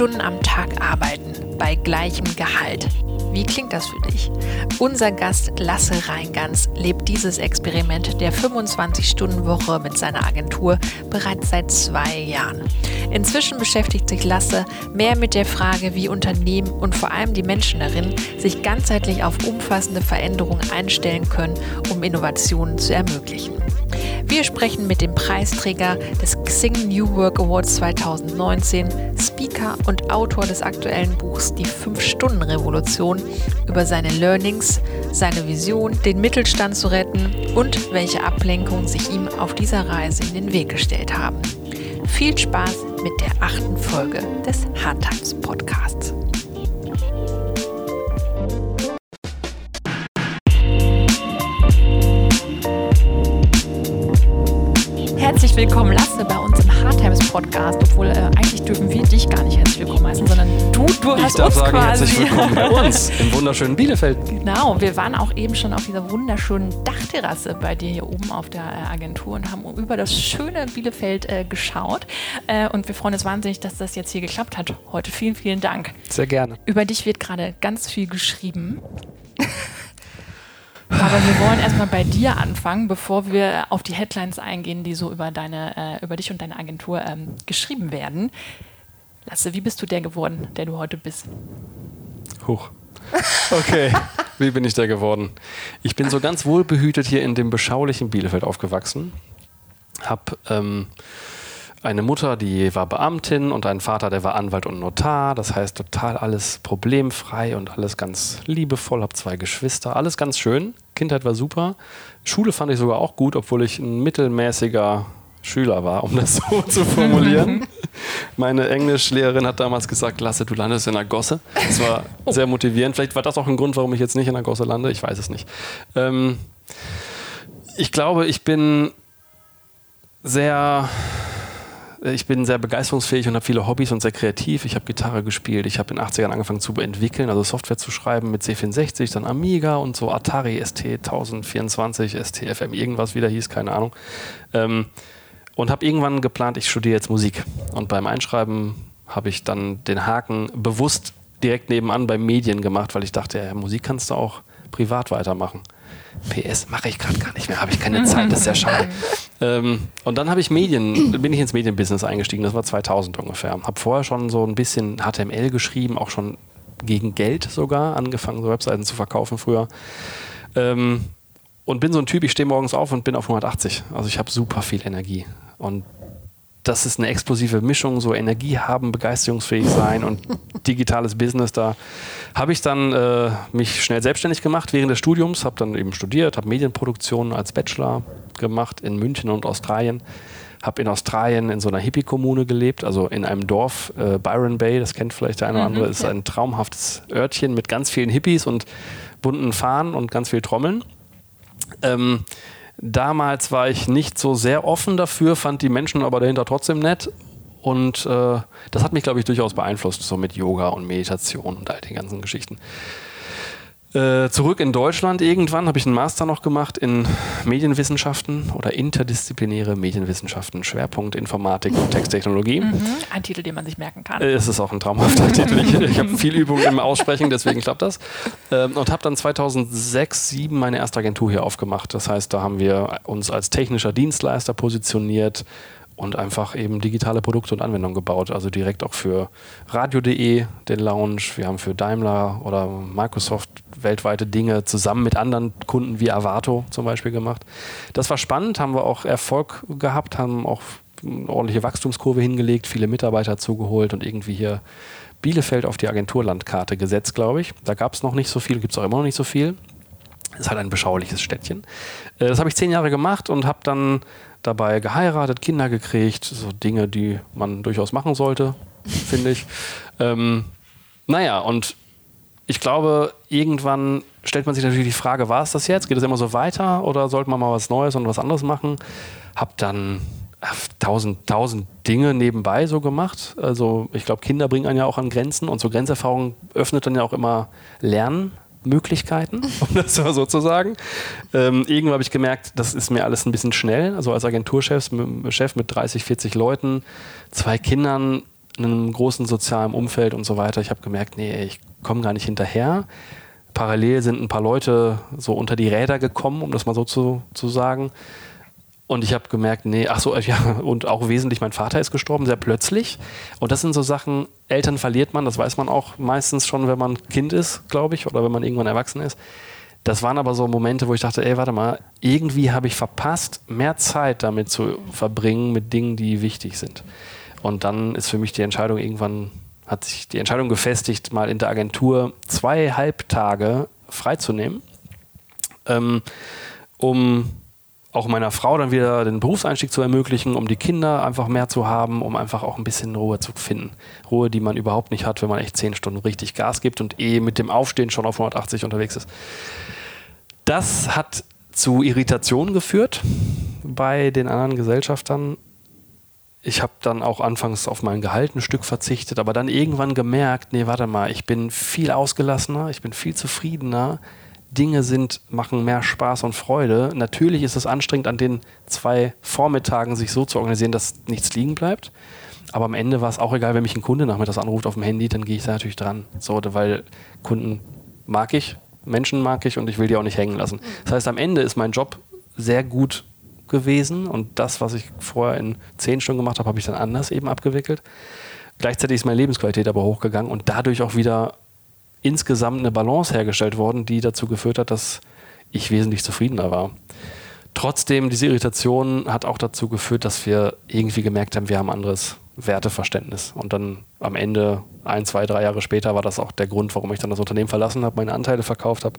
Stunden am Tag arbeiten bei gleichem Gehalt. Wie klingt das für dich? Unser Gast Lasse Reingans lebt dieses Experiment der 25-Stunden-Woche mit seiner Agentur bereits seit zwei Jahren. Inzwischen beschäftigt sich Lasse mehr mit der Frage, wie Unternehmen und vor allem die Menschen darin sich ganzheitlich auf umfassende Veränderungen einstellen können, um Innovationen zu ermöglichen. Wir sprechen mit dem Preisträger des Xing New Work Awards 2019, Speaker und Autor des aktuellen Buchs Die 5-Stunden-Revolution über seine Learnings, seine Vision, den Mittelstand zu retten und welche Ablenkungen sich ihm auf dieser Reise in den Weg gestellt haben. Viel Spaß mit der achten Folge des Hard Times Podcasts. Herzlich willkommen, Lasse, bei uns im Hard Times Podcast. Obwohl äh, eigentlich dürfen wir dich gar nicht herzlich willkommen heißen, sondern du, du ich hast darf uns sagen, quasi. herzlich willkommen bei uns im wunderschönen Bielefeld. Genau, wir waren auch eben schon auf dieser wunderschönen Dachterrasse bei dir hier oben auf der äh, Agentur und haben über das schöne Bielefeld äh, geschaut. Äh, und wir freuen uns wahnsinnig, dass das jetzt hier geklappt hat heute. Vielen, vielen Dank. Sehr gerne. Über dich wird gerade ganz viel geschrieben. Aber wir wollen erstmal bei dir anfangen, bevor wir auf die Headlines eingehen, die so über, deine, äh, über dich und deine Agentur ähm, geschrieben werden. Lasse, wie bist du der geworden, der du heute bist? Huch. Okay, wie bin ich da geworden? Ich bin so ganz wohlbehütet hier in dem beschaulichen Bielefeld aufgewachsen. Hab ähm, eine Mutter, die war Beamtin und einen Vater, der war Anwalt und Notar. Das heißt, total alles problemfrei und alles ganz liebevoll. Hab zwei Geschwister, alles ganz schön. Kindheit war super. Schule fand ich sogar auch gut, obwohl ich ein mittelmäßiger Schüler war, um das so zu formulieren. Meine Englischlehrerin hat damals gesagt, Lasse, du landest in der Gosse. Das war sehr motivierend. Vielleicht war das auch ein Grund, warum ich jetzt nicht in der Gosse lande. Ich weiß es nicht. Ähm, ich glaube, ich bin sehr ich bin sehr begeisterungsfähig und habe viele Hobbys und sehr kreativ. Ich habe Gitarre gespielt. Ich habe in den 80ern angefangen zu entwickeln, also Software zu schreiben mit C64, dann Amiga und so Atari ST 1024, STFM, irgendwas wieder hieß, keine Ahnung. Ähm, und habe irgendwann geplant, ich studiere jetzt Musik. Und beim Einschreiben habe ich dann den Haken bewusst direkt nebenan bei Medien gemacht, weil ich dachte, ja, Musik kannst du auch privat weitermachen. PS mache ich gerade gar nicht mehr, habe ich keine Zeit, das ist sehr schade. ähm, und dann habe ich Medien, bin ich ins Medienbusiness eingestiegen, das war 2000 ungefähr. Habe vorher schon so ein bisschen HTML geschrieben, auch schon gegen Geld sogar, angefangen, so Webseiten zu verkaufen früher. Ähm, und bin so ein Typ, ich stehe morgens auf und bin auf 180. Also ich habe super viel Energie. Und das ist eine explosive Mischung, so Energie haben, begeisterungsfähig sein und digitales Business. Da habe ich dann äh, mich schnell selbstständig gemacht während des Studiums, habe dann eben studiert, habe Medienproduktion als Bachelor gemacht in München und Australien. Habe in Australien in so einer Hippie-Kommune gelebt, also in einem Dorf, äh, Byron Bay, das kennt vielleicht der eine oder andere, ist ein traumhaftes Örtchen mit ganz vielen Hippies und bunten Fahnen und ganz viel Trommeln. Ähm, Damals war ich nicht so sehr offen dafür, fand die Menschen aber dahinter trotzdem nett. Und äh, das hat mich, glaube ich, durchaus beeinflusst, so mit Yoga und Meditation und all den ganzen Geschichten. Äh, zurück in Deutschland irgendwann habe ich einen Master noch gemacht in Medienwissenschaften oder interdisziplinäre Medienwissenschaften, Schwerpunkt Informatik und Texttechnologie. Mhm, ein Titel, den man sich merken kann. Äh, es ist auch ein traumhafter Titel. Ich, ich habe viel Übung im Aussprechen, deswegen klappt das. Ähm, und habe dann 2006, 2007 meine erste Agentur hier aufgemacht. Das heißt, da haben wir uns als technischer Dienstleister positioniert und einfach eben digitale Produkte und Anwendungen gebaut. Also direkt auch für Radio.de den Lounge. Wir haben für Daimler oder Microsoft weltweite Dinge zusammen mit anderen Kunden wie Avato zum Beispiel gemacht. Das war spannend, haben wir auch Erfolg gehabt, haben auch eine ordentliche Wachstumskurve hingelegt, viele Mitarbeiter zugeholt und irgendwie hier Bielefeld auf die Agenturlandkarte gesetzt, glaube ich. Da gab es noch nicht so viel, gibt es auch immer noch nicht so viel. Ist halt ein beschauliches Städtchen. Äh, Das habe ich zehn Jahre gemacht und habe dann dabei geheiratet, Kinder gekriegt, so Dinge, die man durchaus machen sollte, finde ich. Ähm, naja, und ich glaube, irgendwann stellt man sich natürlich die Frage, war es das jetzt? Geht es immer so weiter oder sollte man mal was Neues und was anderes machen? Hab dann ach, tausend, tausend Dinge nebenbei so gemacht. Also ich glaube, Kinder bringen einen ja auch an Grenzen und so Grenzerfahrung öffnet dann ja auch immer Lernmöglichkeiten, um das mal so zu sagen. Ähm, irgendwann habe ich gemerkt, das ist mir alles ein bisschen schnell. Also als Agenturchef Chef mit 30, 40 Leuten, zwei Kindern, einem großen sozialen Umfeld und so weiter. Ich habe gemerkt, nee, ich komme gar nicht hinterher. Parallel sind ein paar Leute so unter die Räder gekommen, um das mal so zu, zu sagen. Und ich habe gemerkt, nee, ach so, ja, und auch wesentlich, mein Vater ist gestorben, sehr plötzlich. Und das sind so Sachen, Eltern verliert man, das weiß man auch meistens schon, wenn man Kind ist, glaube ich, oder wenn man irgendwann erwachsen ist. Das waren aber so Momente, wo ich dachte, ey, warte mal, irgendwie habe ich verpasst, mehr Zeit damit zu verbringen mit Dingen, die wichtig sind. Und dann ist für mich die Entscheidung irgendwann, hat sich die Entscheidung gefestigt, mal in der Agentur zwei Halbtage freizunehmen, ähm, um auch meiner Frau dann wieder den Berufseinstieg zu ermöglichen, um die Kinder einfach mehr zu haben, um einfach auch ein bisschen Ruhe zu finden. Ruhe, die man überhaupt nicht hat, wenn man echt zehn Stunden richtig Gas gibt und eh mit dem Aufstehen schon auf 180 unterwegs ist. Das hat zu Irritationen geführt bei den anderen Gesellschaftern. Ich habe dann auch anfangs auf mein Gehalt ein Stück verzichtet, aber dann irgendwann gemerkt, nee, warte mal, ich bin viel ausgelassener, ich bin viel zufriedener, Dinge sind, machen mehr Spaß und Freude. Natürlich ist es anstrengend, an den zwei Vormittagen sich so zu organisieren, dass nichts liegen bleibt. Aber am Ende war es auch egal, wenn mich ein Kunde nachmittags anruft auf dem Handy, dann gehe ich da natürlich dran. So, weil Kunden mag ich, Menschen mag ich und ich will die auch nicht hängen lassen. Das heißt, am Ende ist mein Job sehr gut gewesen und das, was ich vorher in zehn Stunden gemacht habe, habe ich dann anders eben abgewickelt. Gleichzeitig ist meine Lebensqualität aber hochgegangen und dadurch auch wieder insgesamt eine Balance hergestellt worden, die dazu geführt hat, dass ich wesentlich zufriedener war. Trotzdem, diese Irritation hat auch dazu geführt, dass wir irgendwie gemerkt haben, wir haben anderes Werteverständnis. Und dann am Ende, ein, zwei, drei Jahre später, war das auch der Grund, warum ich dann das Unternehmen verlassen habe, meine Anteile verkauft habe.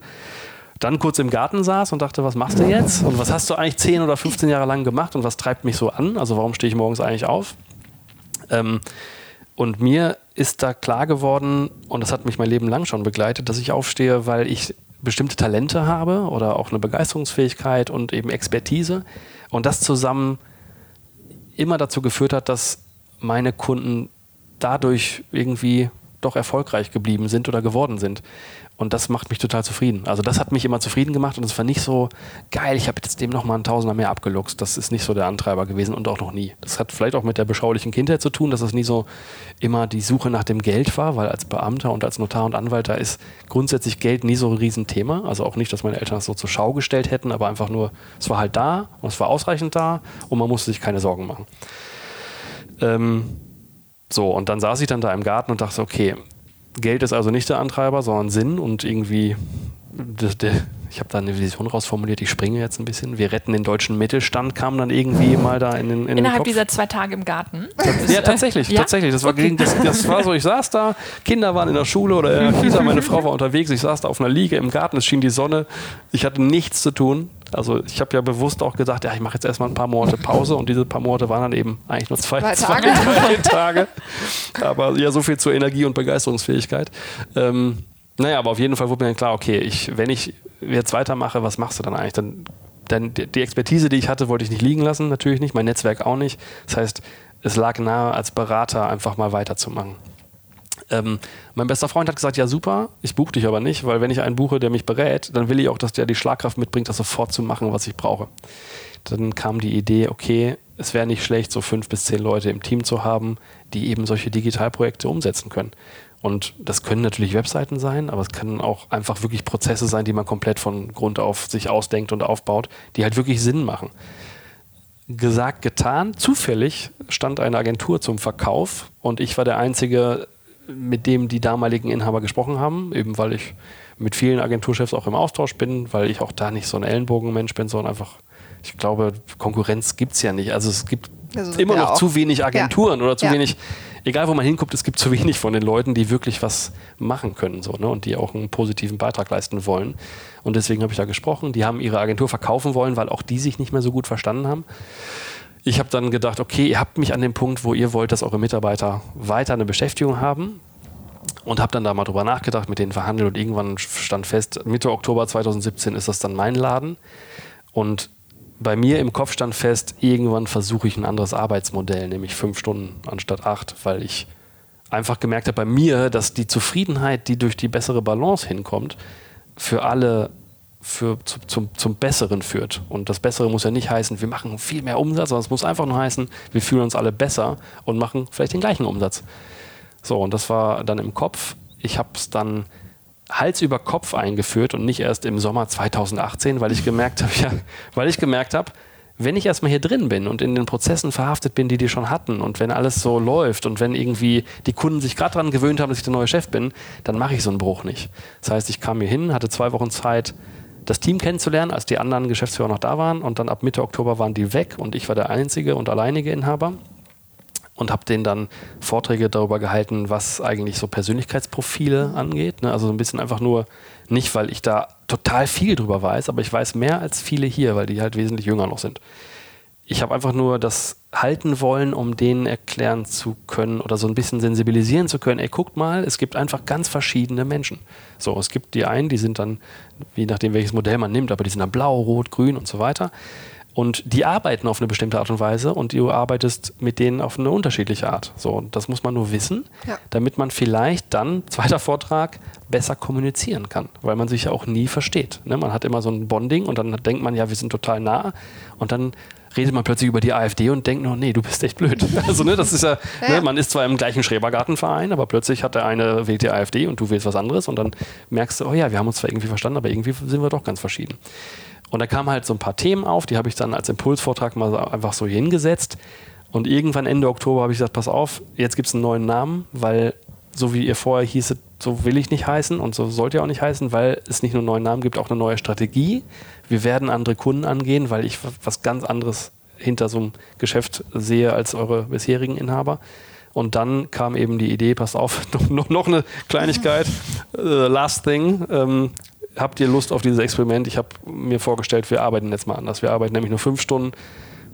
Dann kurz im Garten saß und dachte, was machst du jetzt? Und was hast du eigentlich 10 oder 15 Jahre lang gemacht und was treibt mich so an? Also warum stehe ich morgens eigentlich auf? Ähm, und mir ist da klar geworden, und das hat mich mein Leben lang schon begleitet, dass ich aufstehe, weil ich bestimmte Talente habe oder auch eine Begeisterungsfähigkeit und eben Expertise. Und das zusammen immer dazu geführt hat, dass meine Kunden dadurch irgendwie doch erfolgreich geblieben sind oder geworden sind. Und das macht mich total zufrieden. Also das hat mich immer zufrieden gemacht und es war nicht so geil, ich habe jetzt dem nochmal einen Tausender mehr abgeluchst. Das ist nicht so der Antreiber gewesen und auch noch nie. Das hat vielleicht auch mit der beschaulichen Kindheit zu tun, dass es nie so immer die Suche nach dem Geld war, weil als Beamter und als Notar und Anwalt da ist grundsätzlich Geld nie so ein Riesenthema. Also auch nicht, dass meine Eltern das so zur Schau gestellt hätten, aber einfach nur, es war halt da und es war ausreichend da und man musste sich keine Sorgen machen. Ähm, so, und dann saß ich dann da im Garten und dachte, okay, Geld ist also nicht der Antreiber, sondern Sinn und irgendwie, ich habe da eine Vision rausformuliert, ich springe jetzt ein bisschen. Wir retten den deutschen Mittelstand, kam dann irgendwie mal da in den. In Innerhalb den dieser zwei Tage im Garten. Ja, tatsächlich, ja? tatsächlich. Das war, okay. das, das war so, ich saß da, Kinder waren in der Schule oder in der Kita, meine Frau war unterwegs, ich saß da auf einer Liege im Garten, es schien die Sonne, ich hatte nichts zu tun. Also ich habe ja bewusst auch gesagt, ja, ich mache jetzt erstmal ein paar Monate Pause und diese paar Monate waren dann eben eigentlich nur zwei, zwei, zwei Tage. Drei Tage. Aber ja, so viel zur Energie und Begeisterungsfähigkeit. Ähm, naja, aber auf jeden Fall wurde mir dann klar, okay, ich, wenn ich jetzt weitermache, was machst du dann eigentlich? Dann, dann die Expertise, die ich hatte, wollte ich nicht liegen lassen, natürlich nicht, mein Netzwerk auch nicht. Das heißt, es lag nahe, als Berater einfach mal weiterzumachen. Ähm, mein bester Freund hat gesagt, ja super, ich buche dich aber nicht, weil wenn ich einen buche, der mich berät, dann will ich auch, dass der die Schlagkraft mitbringt, das sofort zu machen, was ich brauche. Dann kam die Idee, okay, es wäre nicht schlecht, so fünf bis zehn Leute im Team zu haben, die eben solche Digitalprojekte umsetzen können. Und das können natürlich Webseiten sein, aber es können auch einfach wirklich Prozesse sein, die man komplett von Grund auf sich ausdenkt und aufbaut, die halt wirklich Sinn machen. Gesagt, getan, zufällig stand eine Agentur zum Verkauf und ich war der Einzige, mit dem die damaligen Inhaber gesprochen haben, eben weil ich mit vielen Agenturchefs auch im Austausch bin, weil ich auch da nicht so ein Ellenbogenmensch bin, sondern einfach, ich glaube, Konkurrenz gibt es ja nicht. Also es gibt also immer noch auch. zu wenig Agenturen ja. oder zu ja. wenig, egal wo man hinguckt, es gibt zu wenig von den Leuten, die wirklich was machen können so, ne? und die auch einen positiven Beitrag leisten wollen. Und deswegen habe ich da gesprochen. Die haben ihre Agentur verkaufen wollen, weil auch die sich nicht mehr so gut verstanden haben. Ich habe dann gedacht, okay, ihr habt mich an dem Punkt, wo ihr wollt, dass eure Mitarbeiter weiter eine Beschäftigung haben. Und habe dann da mal drüber nachgedacht, mit denen verhandelt und irgendwann stand fest, Mitte Oktober 2017 ist das dann mein Laden. Und bei mir im Kopf stand fest, irgendwann versuche ich ein anderes Arbeitsmodell, nämlich fünf Stunden anstatt acht, weil ich einfach gemerkt habe bei mir, dass die Zufriedenheit, die durch die bessere Balance hinkommt, für alle für, zu, zum, zum Besseren führt. Und das Bessere muss ja nicht heißen, wir machen viel mehr Umsatz, sondern es muss einfach nur heißen, wir fühlen uns alle besser und machen vielleicht den gleichen Umsatz. So, und das war dann im Kopf. Ich habe es dann Hals über Kopf eingeführt und nicht erst im Sommer 2018, weil ich gemerkt habe, ja, weil ich gemerkt habe, wenn ich erstmal hier drin bin und in den Prozessen verhaftet bin, die die schon hatten und wenn alles so läuft und wenn irgendwie die Kunden sich gerade daran gewöhnt haben, dass ich der neue Chef bin, dann mache ich so einen Bruch nicht. Das heißt, ich kam hier hin, hatte zwei Wochen Zeit, das Team kennenzulernen, als die anderen Geschäftsführer noch da waren und dann ab Mitte Oktober waren die weg und ich war der einzige und alleinige Inhaber und habe denen dann Vorträge darüber gehalten, was eigentlich so Persönlichkeitsprofile angeht. Ne? Also so ein bisschen einfach nur, nicht weil ich da total viel drüber weiß, aber ich weiß mehr als viele hier, weil die halt wesentlich jünger noch sind. Ich habe einfach nur das halten wollen, um denen erklären zu können oder so ein bisschen sensibilisieren zu können. Ey, guckt mal, es gibt einfach ganz verschiedene Menschen. So, es gibt die einen, die sind dann, je nachdem welches Modell man nimmt, aber die sind dann blau, rot, grün und so weiter. Und die arbeiten auf eine bestimmte Art und Weise und du arbeitest mit denen auf eine unterschiedliche Art. So, das muss man nur wissen, ja. damit man vielleicht dann, zweiter Vortrag, besser kommunizieren kann, weil man sich ja auch nie versteht. Ne? Man hat immer so ein Bonding und dann denkt man, ja, wir sind total nah und dann redet man plötzlich über die AfD und denkt nur, nee, du bist echt blöd. Also, ne, das ist ja, ja. Ne, man ist zwar im gleichen Schrebergartenverein, aber plötzlich hat der eine wählt die AfD und du wählst was anderes und dann merkst du, oh ja, wir haben uns zwar irgendwie verstanden, aber irgendwie sind wir doch ganz verschieden. Und da kamen halt so ein paar Themen auf, die habe ich dann als Impulsvortrag mal einfach so hingesetzt. Und irgendwann Ende Oktober habe ich gesagt, pass auf, jetzt gibt es einen neuen Namen, weil so wie ihr vorher hießet, so will ich nicht heißen und so sollt ihr auch nicht heißen, weil es nicht nur einen neuen Namen gibt, auch eine neue Strategie. Wir werden andere Kunden angehen, weil ich was ganz anderes hinter so einem Geschäft sehe als eure bisherigen Inhaber. Und dann kam eben die Idee, pass auf, noch, noch eine Kleinigkeit, uh, last thing, ähm, habt ihr Lust auf dieses Experiment? Ich habe mir vorgestellt, wir arbeiten jetzt mal anders. Wir arbeiten nämlich nur fünf Stunden,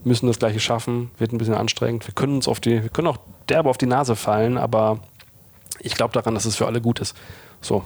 müssen das gleiche schaffen, wird ein bisschen anstrengend. Wir können uns auf die, wir können auch derbe auf die Nase fallen, aber ich glaube daran, dass es für alle gut ist. So,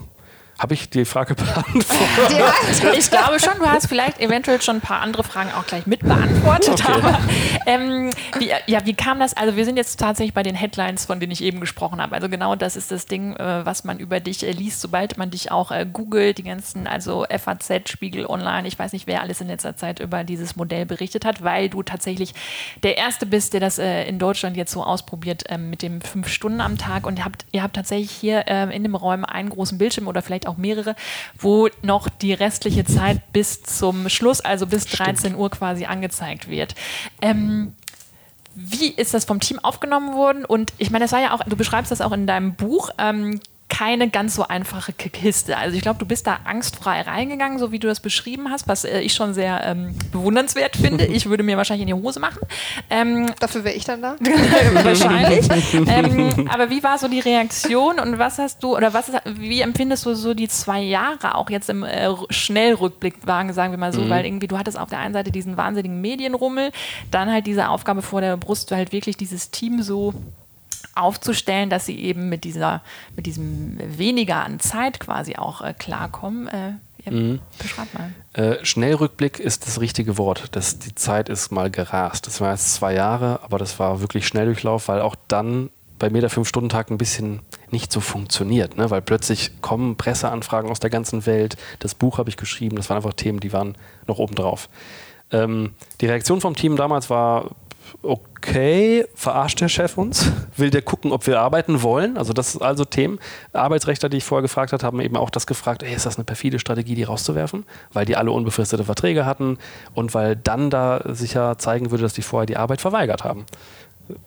habe ich die Frage beantwortet? Ja, ich glaube schon, du hast vielleicht eventuell schon ein paar andere Fragen auch gleich mit beantwortet. Okay. Aber ähm, wie, ja, wie kam das? Also wir sind jetzt tatsächlich bei den Headlines, von denen ich eben gesprochen habe. Also genau das ist das Ding, äh, was man über dich äh, liest, sobald man dich auch äh, googelt, die ganzen, also FAZ, Spiegel Online, ich weiß nicht, wer alles in letzter Zeit über dieses Modell berichtet hat, weil du tatsächlich der Erste bist, der das in Deutschland jetzt so ausprobiert ähm, mit dem fünf Stunden am Tag. Und ihr habt, ihr habt tatsächlich hier in dem Räumen einen großen Bildschirm oder vielleicht auch auch mehrere, wo noch die restliche Zeit bis zum Schluss, also bis 13 Stimmt. Uhr quasi angezeigt wird. Ähm, wie ist das vom Team aufgenommen worden? Und ich meine, das war ja auch, du beschreibst das auch in deinem Buch. Ähm, keine ganz so einfache Kiste. Also ich glaube, du bist da angstfrei reingegangen, so wie du das beschrieben hast, was äh, ich schon sehr ähm, bewundernswert finde. Ich würde mir wahrscheinlich in die Hose machen. Ähm, Dafür wäre ich dann da. wahrscheinlich. ähm, aber wie war so die Reaktion und was hast du oder was ist, wie empfindest du so die zwei Jahre auch jetzt im äh, Schnellrückblick wagen, sagen wir mal so, mhm. weil irgendwie du hattest auf der einen Seite diesen wahnsinnigen Medienrummel, dann halt diese Aufgabe vor der Brust, halt wirklich dieses Team so aufzustellen, dass sie eben mit dieser, mit diesem weniger an Zeit quasi auch äh, klarkommen. Äh, ja, mhm. Beschreib mal. Äh, Schnellrückblick ist das richtige Wort. Das, die Zeit ist mal gerast. Das war jetzt zwei Jahre, aber das war wirklich Schnelldurchlauf, weil auch dann bei mir der Fünf-Stunden-Tag ein bisschen nicht so funktioniert, ne? weil plötzlich kommen Presseanfragen aus der ganzen Welt. Das Buch habe ich geschrieben, das waren einfach Themen, die waren noch obendrauf. Ähm, die Reaktion vom Team damals war okay, verarscht der Chef uns? Will der gucken, ob wir arbeiten wollen? Also das ist also Themen. Arbeitsrechtler, die ich vorher gefragt habe, haben eben auch das gefragt, ey, ist das eine perfide Strategie, die rauszuwerfen? Weil die alle unbefristete Verträge hatten und weil dann da sicher zeigen würde, dass die vorher die Arbeit verweigert haben.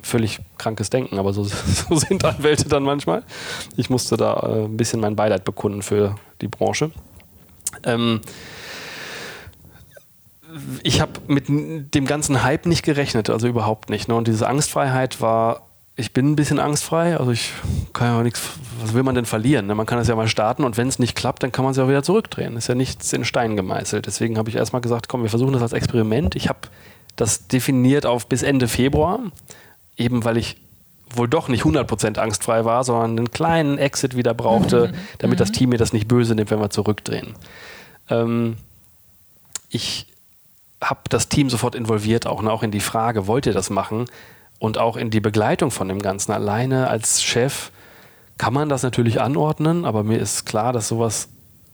Völlig krankes Denken, aber so, so sind Anwälte dann manchmal. Ich musste da äh, ein bisschen mein Beileid bekunden für die Branche. Ähm, ich habe mit dem ganzen Hype nicht gerechnet, also überhaupt nicht. Ne? Und diese Angstfreiheit war, ich bin ein bisschen angstfrei, also ich kann ja nichts, was will man denn verlieren? Ne? Man kann das ja mal starten und wenn es nicht klappt, dann kann man es ja auch wieder zurückdrehen. Ist ja nichts in Stein gemeißelt. Deswegen habe ich erstmal gesagt, komm, wir versuchen das als Experiment. Ich habe das definiert auf bis Ende Februar, eben weil ich wohl doch nicht 100% angstfrei war, sondern einen kleinen Exit wieder brauchte, mhm. damit das mhm. Team mir das nicht böse nimmt, wenn wir zurückdrehen. Ähm, ich habe das Team sofort involviert, auch, ne, auch in die Frage, wollt ihr das machen? Und auch in die Begleitung von dem Ganzen. Alleine als Chef kann man das natürlich anordnen, aber mir ist klar, dass sowas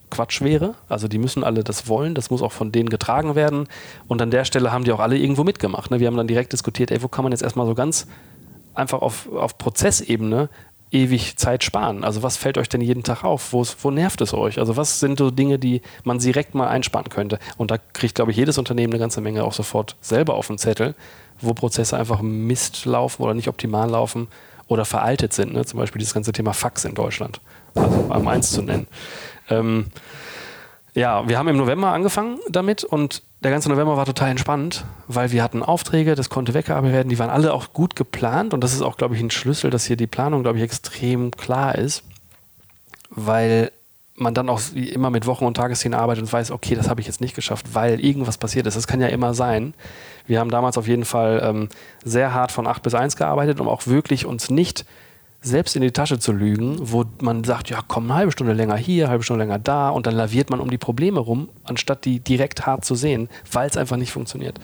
Quatsch wäre. Also die müssen alle das wollen, das muss auch von denen getragen werden. Und an der Stelle haben die auch alle irgendwo mitgemacht. Ne? Wir haben dann direkt diskutiert, ey, wo kann man jetzt erstmal so ganz einfach auf, auf Prozessebene ewig Zeit sparen? Also was fällt euch denn jeden Tag auf? Wo, wo nervt es euch? Also was sind so Dinge, die man direkt mal einsparen könnte? Und da kriegt, glaube ich, jedes Unternehmen eine ganze Menge auch sofort selber auf den Zettel, wo Prozesse einfach Mist laufen oder nicht optimal laufen oder veraltet sind. Ne? Zum Beispiel dieses ganze Thema Fax in Deutschland, also um eins zu nennen. Ähm, ja, wir haben im November angefangen damit und der ganze November war total entspannt, weil wir hatten Aufträge, das konnte weggearbeitet werden, die waren alle auch gut geplant und das ist auch, glaube ich, ein Schlüssel, dass hier die Planung, glaube ich, extrem klar ist, weil man dann auch immer mit Wochen- und Tageszielen arbeitet und weiß, okay, das habe ich jetzt nicht geschafft, weil irgendwas passiert ist. Das kann ja immer sein. Wir haben damals auf jeden Fall ähm, sehr hart von 8 bis 1 gearbeitet, um auch wirklich uns nicht selbst in die Tasche zu lügen, wo man sagt, ja komm, eine halbe Stunde länger hier, eine halbe Stunde länger da und dann laviert man um die Probleme rum, anstatt die direkt hart zu sehen, weil es einfach nicht funktioniert.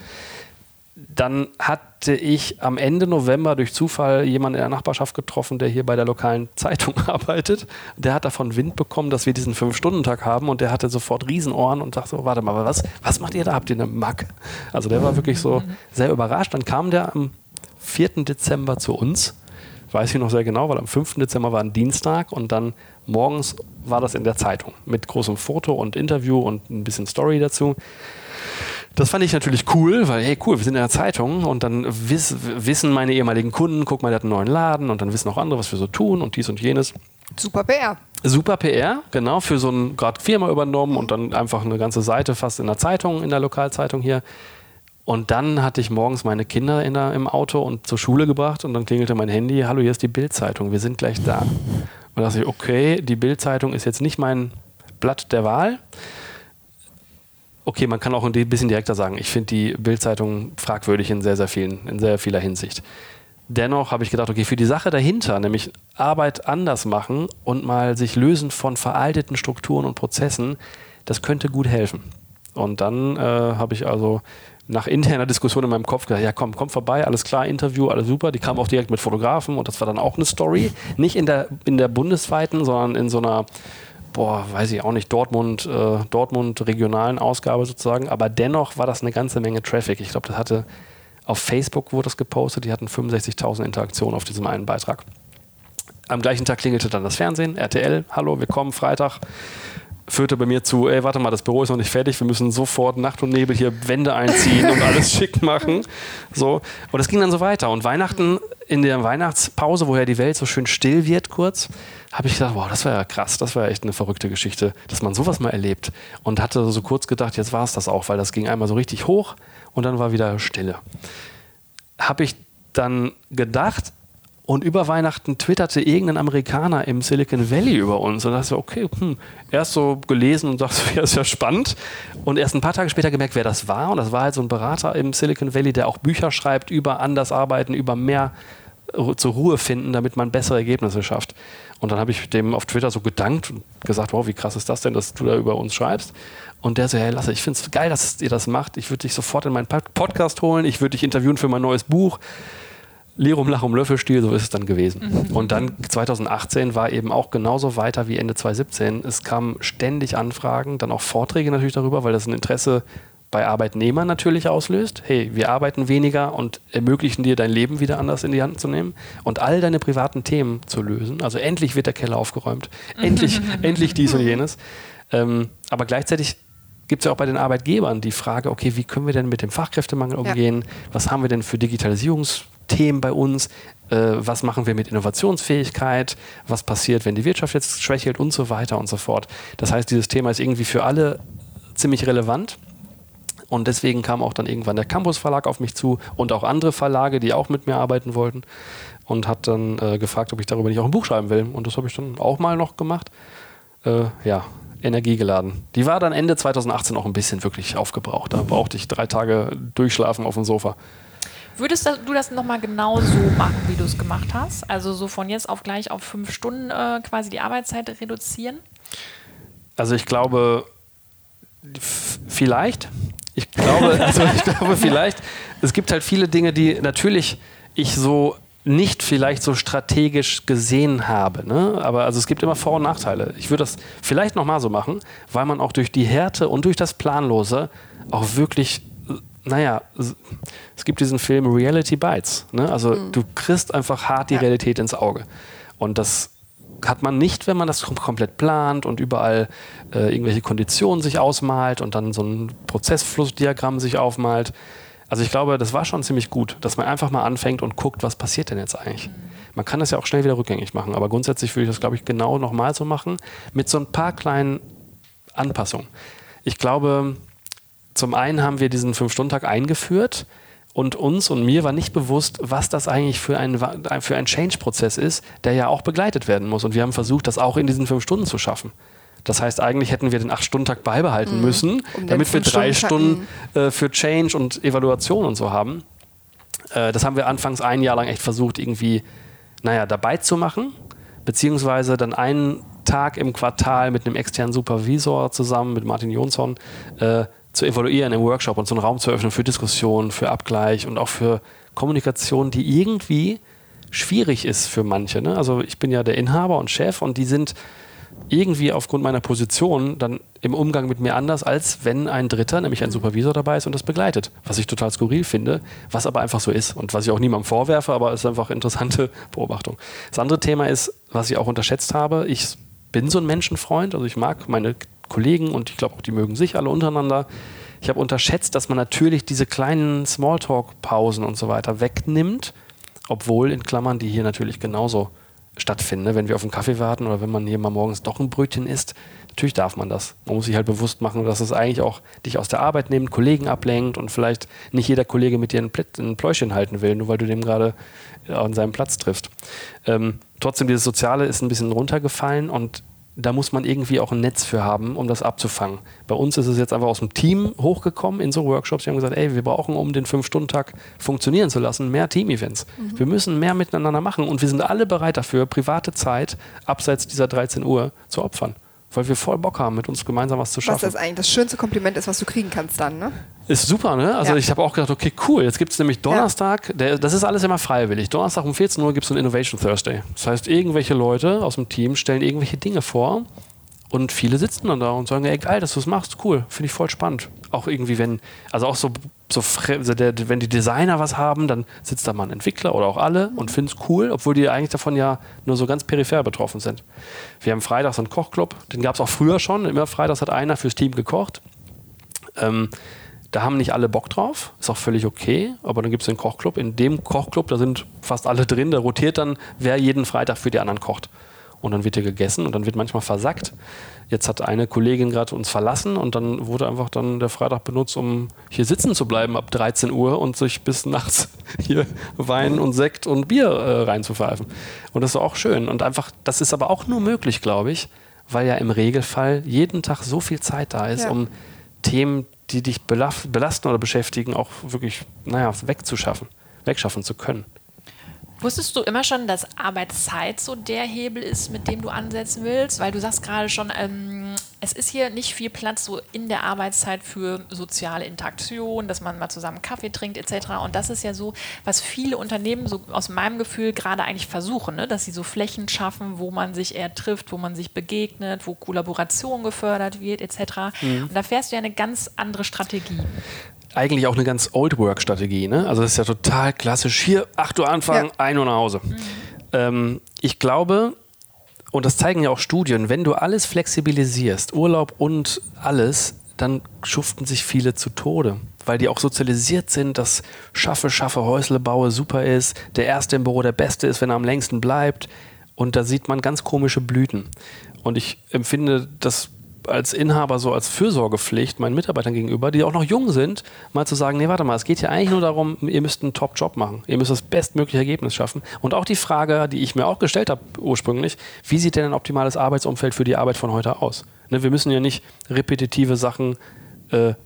Dann hatte ich am Ende November durch Zufall jemanden in der Nachbarschaft getroffen, der hier bei der lokalen Zeitung arbeitet. Der hat davon Wind bekommen, dass wir diesen Fünf-Stunden-Tag haben und der hatte sofort Riesenohren und dachte so, warte mal, was, was macht ihr da? Habt ihr eine Mack? Also der war wirklich so sehr überrascht. Dann kam der am 4. Dezember zu uns weiß ich noch sehr genau, weil am 5. Dezember war ein Dienstag und dann morgens war das in der Zeitung mit großem Foto und Interview und ein bisschen Story dazu. Das fand ich natürlich cool, weil, hey, cool, wir sind in der Zeitung und dann wiss, wissen meine ehemaligen Kunden, guck mal, der hat einen neuen Laden und dann wissen auch andere, was wir so tun und dies und jenes. Super PR. Super PR, genau, für so ein gerade Firma übernommen und dann einfach eine ganze Seite fast in der Zeitung, in der Lokalzeitung hier. Und dann hatte ich morgens meine Kinder der, im Auto und zur Schule gebracht und dann klingelte mein Handy, hallo, hier ist die Bildzeitung, wir sind gleich da. Und da dachte ich, okay, die Bildzeitung ist jetzt nicht mein Blatt der Wahl. Okay, man kann auch ein bisschen direkter sagen, ich finde die Bildzeitung fragwürdig in sehr, sehr vielen, in sehr vieler Hinsicht. Dennoch habe ich gedacht, okay, für die Sache dahinter, nämlich Arbeit anders machen und mal sich lösen von veralteten Strukturen und Prozessen, das könnte gut helfen. Und dann äh, habe ich also nach interner Diskussion in meinem Kopf gesagt, ja komm, komm vorbei, alles klar, Interview, alles super. Die kam auch direkt mit Fotografen und das war dann auch eine Story. Nicht in der, in der bundesweiten, sondern in so einer, boah, weiß ich auch nicht, Dortmund, äh, Dortmund regionalen Ausgabe sozusagen. Aber dennoch war das eine ganze Menge Traffic. Ich glaube, das hatte auf Facebook wurde das gepostet, die hatten 65.000 Interaktionen auf diesem einen Beitrag. Am gleichen Tag klingelte dann das Fernsehen, RTL, hallo, wir kommen Freitag führte bei mir zu, ey, warte mal, das Büro ist noch nicht fertig, wir müssen sofort Nacht und Nebel hier Wände einziehen und alles schick machen. So. Und es ging dann so weiter. Und Weihnachten, in der Weihnachtspause, woher die Welt so schön still wird, kurz, habe ich gedacht, wow, das war ja krass, das war ja echt eine verrückte Geschichte, dass man sowas mal erlebt. Und hatte so kurz gedacht, jetzt war es das auch, weil das ging einmal so richtig hoch und dann war wieder Stille. Habe ich dann gedacht, und über Weihnachten twitterte irgendein Amerikaner im Silicon Valley über uns. Und da dachte ich, okay, hm, erst so gelesen und dachte, ja, ist ja spannend. Und erst ein paar Tage später gemerkt, wer das war. Und das war halt so ein Berater im Silicon Valley, der auch Bücher schreibt über anders arbeiten, über mehr zur Ruhe finden, damit man bessere Ergebnisse schafft. Und dann habe ich dem auf Twitter so gedankt und gesagt, wow, wie krass ist das denn, dass du da über uns schreibst? Und der so, hey, Lasse, ich finde es geil, dass ihr das macht. Ich würde dich sofort in meinen Podcast holen. Ich würde dich interviewen für mein neues Buch. Lirum Lachum Löffelstiel, so ist es dann gewesen. Mhm. Und dann 2018 war eben auch genauso weiter wie Ende 2017. Es kamen ständig Anfragen, dann auch Vorträge natürlich darüber, weil das ein Interesse bei Arbeitnehmern natürlich auslöst. Hey, wir arbeiten weniger und ermöglichen dir dein Leben wieder anders in die Hand zu nehmen und all deine privaten Themen zu lösen. Also endlich wird der Keller aufgeräumt, endlich, endlich dies und jenes. Ähm, aber gleichzeitig gibt es ja auch bei den Arbeitgebern die Frage, okay, wie können wir denn mit dem Fachkräftemangel umgehen? Ja. Was haben wir denn für Digitalisierungs Themen bei uns. Äh, was machen wir mit Innovationsfähigkeit? Was passiert, wenn die Wirtschaft jetzt schwächelt und so weiter und so fort. Das heißt, dieses Thema ist irgendwie für alle ziemlich relevant. Und deswegen kam auch dann irgendwann der Campus Verlag auf mich zu und auch andere Verlage, die auch mit mir arbeiten wollten. Und hat dann äh, gefragt, ob ich darüber nicht auch ein Buch schreiben will. Und das habe ich dann auch mal noch gemacht. Äh, ja, energiegeladen. Die war dann Ende 2018 auch ein bisschen wirklich aufgebraucht. Da brauchte ich drei Tage durchschlafen auf dem Sofa. Würdest du das nochmal genau so machen, wie du es gemacht hast? Also so von jetzt auf gleich auf fünf Stunden äh, quasi die Arbeitszeit reduzieren? Also ich glaube, vielleicht. Ich glaube, also ich glaube vielleicht, es gibt halt viele Dinge, die natürlich ich so nicht vielleicht so strategisch gesehen habe. Ne? Aber also es gibt immer Vor- und Nachteile. Ich würde das vielleicht nochmal so machen, weil man auch durch die Härte und durch das Planlose auch wirklich, naja, es gibt diesen Film Reality Bites. Ne? Also mhm. du kriegst einfach hart die ja. Realität ins Auge. Und das hat man nicht, wenn man das komplett plant und überall äh, irgendwelche Konditionen sich ausmalt und dann so ein Prozessflussdiagramm sich aufmalt. Also ich glaube, das war schon ziemlich gut, dass man einfach mal anfängt und guckt, was passiert denn jetzt eigentlich. Man kann das ja auch schnell wieder rückgängig machen, aber grundsätzlich würde ich das, glaube ich, genau nochmal so machen, mit so ein paar kleinen Anpassungen. Ich glaube, zum einen haben wir diesen Fünf-Stunden-Tag eingeführt und uns und mir war nicht bewusst, was das eigentlich für ein, für ein Change-Prozess ist, der ja auch begleitet werden muss. Und wir haben versucht, das auch in diesen fünf Stunden zu schaffen. Das heißt, eigentlich hätten wir den 8-Stunden-Takt beibehalten mhm. müssen, um damit wir drei Stunden äh, für Change und Evaluation und so haben. Äh, das haben wir anfangs ein Jahr lang echt versucht, irgendwie, naja, dabei zu machen, beziehungsweise dann einen Tag im Quartal mit einem externen Supervisor zusammen, mit Martin Jonsson, äh, zu evaluieren im Workshop und so einen Raum zu öffnen für Diskussion, für Abgleich und auch für Kommunikation, die irgendwie schwierig ist für manche. Ne? Also ich bin ja der Inhaber und Chef und die sind irgendwie aufgrund meiner Position dann im Umgang mit mir anders, als wenn ein Dritter, nämlich ein Supervisor dabei ist und das begleitet. Was ich total skurril finde, was aber einfach so ist und was ich auch niemandem vorwerfe, aber es ist einfach interessante Beobachtung. Das andere Thema ist, was ich auch unterschätzt habe, ich bin so ein Menschenfreund, also ich mag meine Kollegen und ich glaube auch die mögen sich alle untereinander. Ich habe unterschätzt, dass man natürlich diese kleinen Smalltalk-Pausen und so weiter wegnimmt, obwohl in Klammern die hier natürlich genauso stattfinden. Ne? Wenn wir auf einen Kaffee warten oder wenn man hier mal morgens doch ein Brötchen isst, natürlich darf man das. Man muss sich halt bewusst machen, dass es eigentlich auch dich aus der Arbeit nimmt, Kollegen ablenkt und vielleicht nicht jeder Kollege mit dir ein, Plä ein Pläuschen halten will, nur weil du dem gerade an seinem Platz triffst. Ähm, trotzdem, dieses Soziale ist ein bisschen runtergefallen und da muss man irgendwie auch ein Netz für haben, um das abzufangen. Bei uns ist es jetzt einfach aus dem Team hochgekommen in so Workshops. Die haben gesagt, ey, wir brauchen, um den Fünf-Stunden-Tag funktionieren zu lassen, mehr Team-Events. Mhm. Wir müssen mehr miteinander machen und wir sind alle bereit dafür, private Zeit abseits dieser 13 Uhr zu opfern weil wir voll Bock haben, mit uns gemeinsam was zu schaffen. Was das eigentlich das schönste Kompliment ist, was du kriegen kannst dann, ne? Ist super, ne? Also ja. ich habe auch gedacht, okay, cool, jetzt gibt es nämlich Donnerstag, der, das ist alles immer freiwillig. Donnerstag um 14 Uhr gibt es so ein Innovation Thursday. Das heißt, irgendwelche Leute aus dem Team stellen irgendwelche Dinge vor und viele sitzen dann da und sagen, ey, geil, dass du es machst, cool, finde ich voll spannend. Auch irgendwie, wenn, also auch so, so wenn die Designer was haben, dann sitzt da mal ein Entwickler oder auch alle und findet es cool, obwohl die eigentlich davon ja nur so ganz peripher betroffen sind. Wir haben freitags einen Kochclub, den gab es auch früher schon, immer freitags hat einer fürs Team gekocht. Ähm, da haben nicht alle Bock drauf, ist auch völlig okay, aber dann gibt es den Kochclub. In dem Kochclub, da sind fast alle drin, da rotiert dann, wer jeden Freitag für die anderen kocht und dann wird hier gegessen und dann wird manchmal versackt. Jetzt hat eine Kollegin gerade uns verlassen und dann wurde einfach dann der Freitag benutzt, um hier sitzen zu bleiben ab 13 Uhr und sich bis nachts hier Wein und Sekt und Bier äh, reinzupfeifen. Und das ist auch schön. Und einfach, das ist aber auch nur möglich, glaube ich, weil ja im Regelfall jeden Tag so viel Zeit da ist, ja. um Themen, die dich belasten oder beschäftigen, auch wirklich, naja, wegzuschaffen, wegschaffen zu können. Wusstest du immer schon, dass Arbeitszeit so der Hebel ist, mit dem du ansetzen willst? Weil du sagst gerade schon, ähm, es ist hier nicht viel Platz so in der Arbeitszeit für soziale Interaktion, dass man mal zusammen Kaffee trinkt etc. Und das ist ja so, was viele Unternehmen so aus meinem Gefühl gerade eigentlich versuchen, ne? dass sie so Flächen schaffen, wo man sich eher trifft, wo man sich begegnet, wo Kollaboration gefördert wird etc. Mhm. Und da fährst du ja eine ganz andere Strategie eigentlich auch eine ganz Old-Work-Strategie. Ne? Also das ist ja total klassisch. Hier, 8 Uhr anfangen, ja. 1 Uhr nach Hause. Mhm. Ähm, ich glaube, und das zeigen ja auch Studien, wenn du alles flexibilisierst, Urlaub und alles, dann schuften sich viele zu Tode, weil die auch sozialisiert sind, dass schaffe, schaffe, Häusle baue super ist, der Erste im Büro der Beste ist, wenn er am längsten bleibt. Und da sieht man ganz komische Blüten. Und ich empfinde das als Inhaber so als Fürsorgepflicht meinen Mitarbeitern gegenüber, die auch noch jung sind, mal zu sagen, nee, warte mal, es geht ja eigentlich nur darum, ihr müsst einen Top-Job machen. Ihr müsst das bestmögliche Ergebnis schaffen. Und auch die Frage, die ich mir auch gestellt habe ursprünglich, wie sieht denn ein optimales Arbeitsumfeld für die Arbeit von heute aus? Ne, wir müssen ja nicht repetitive Sachen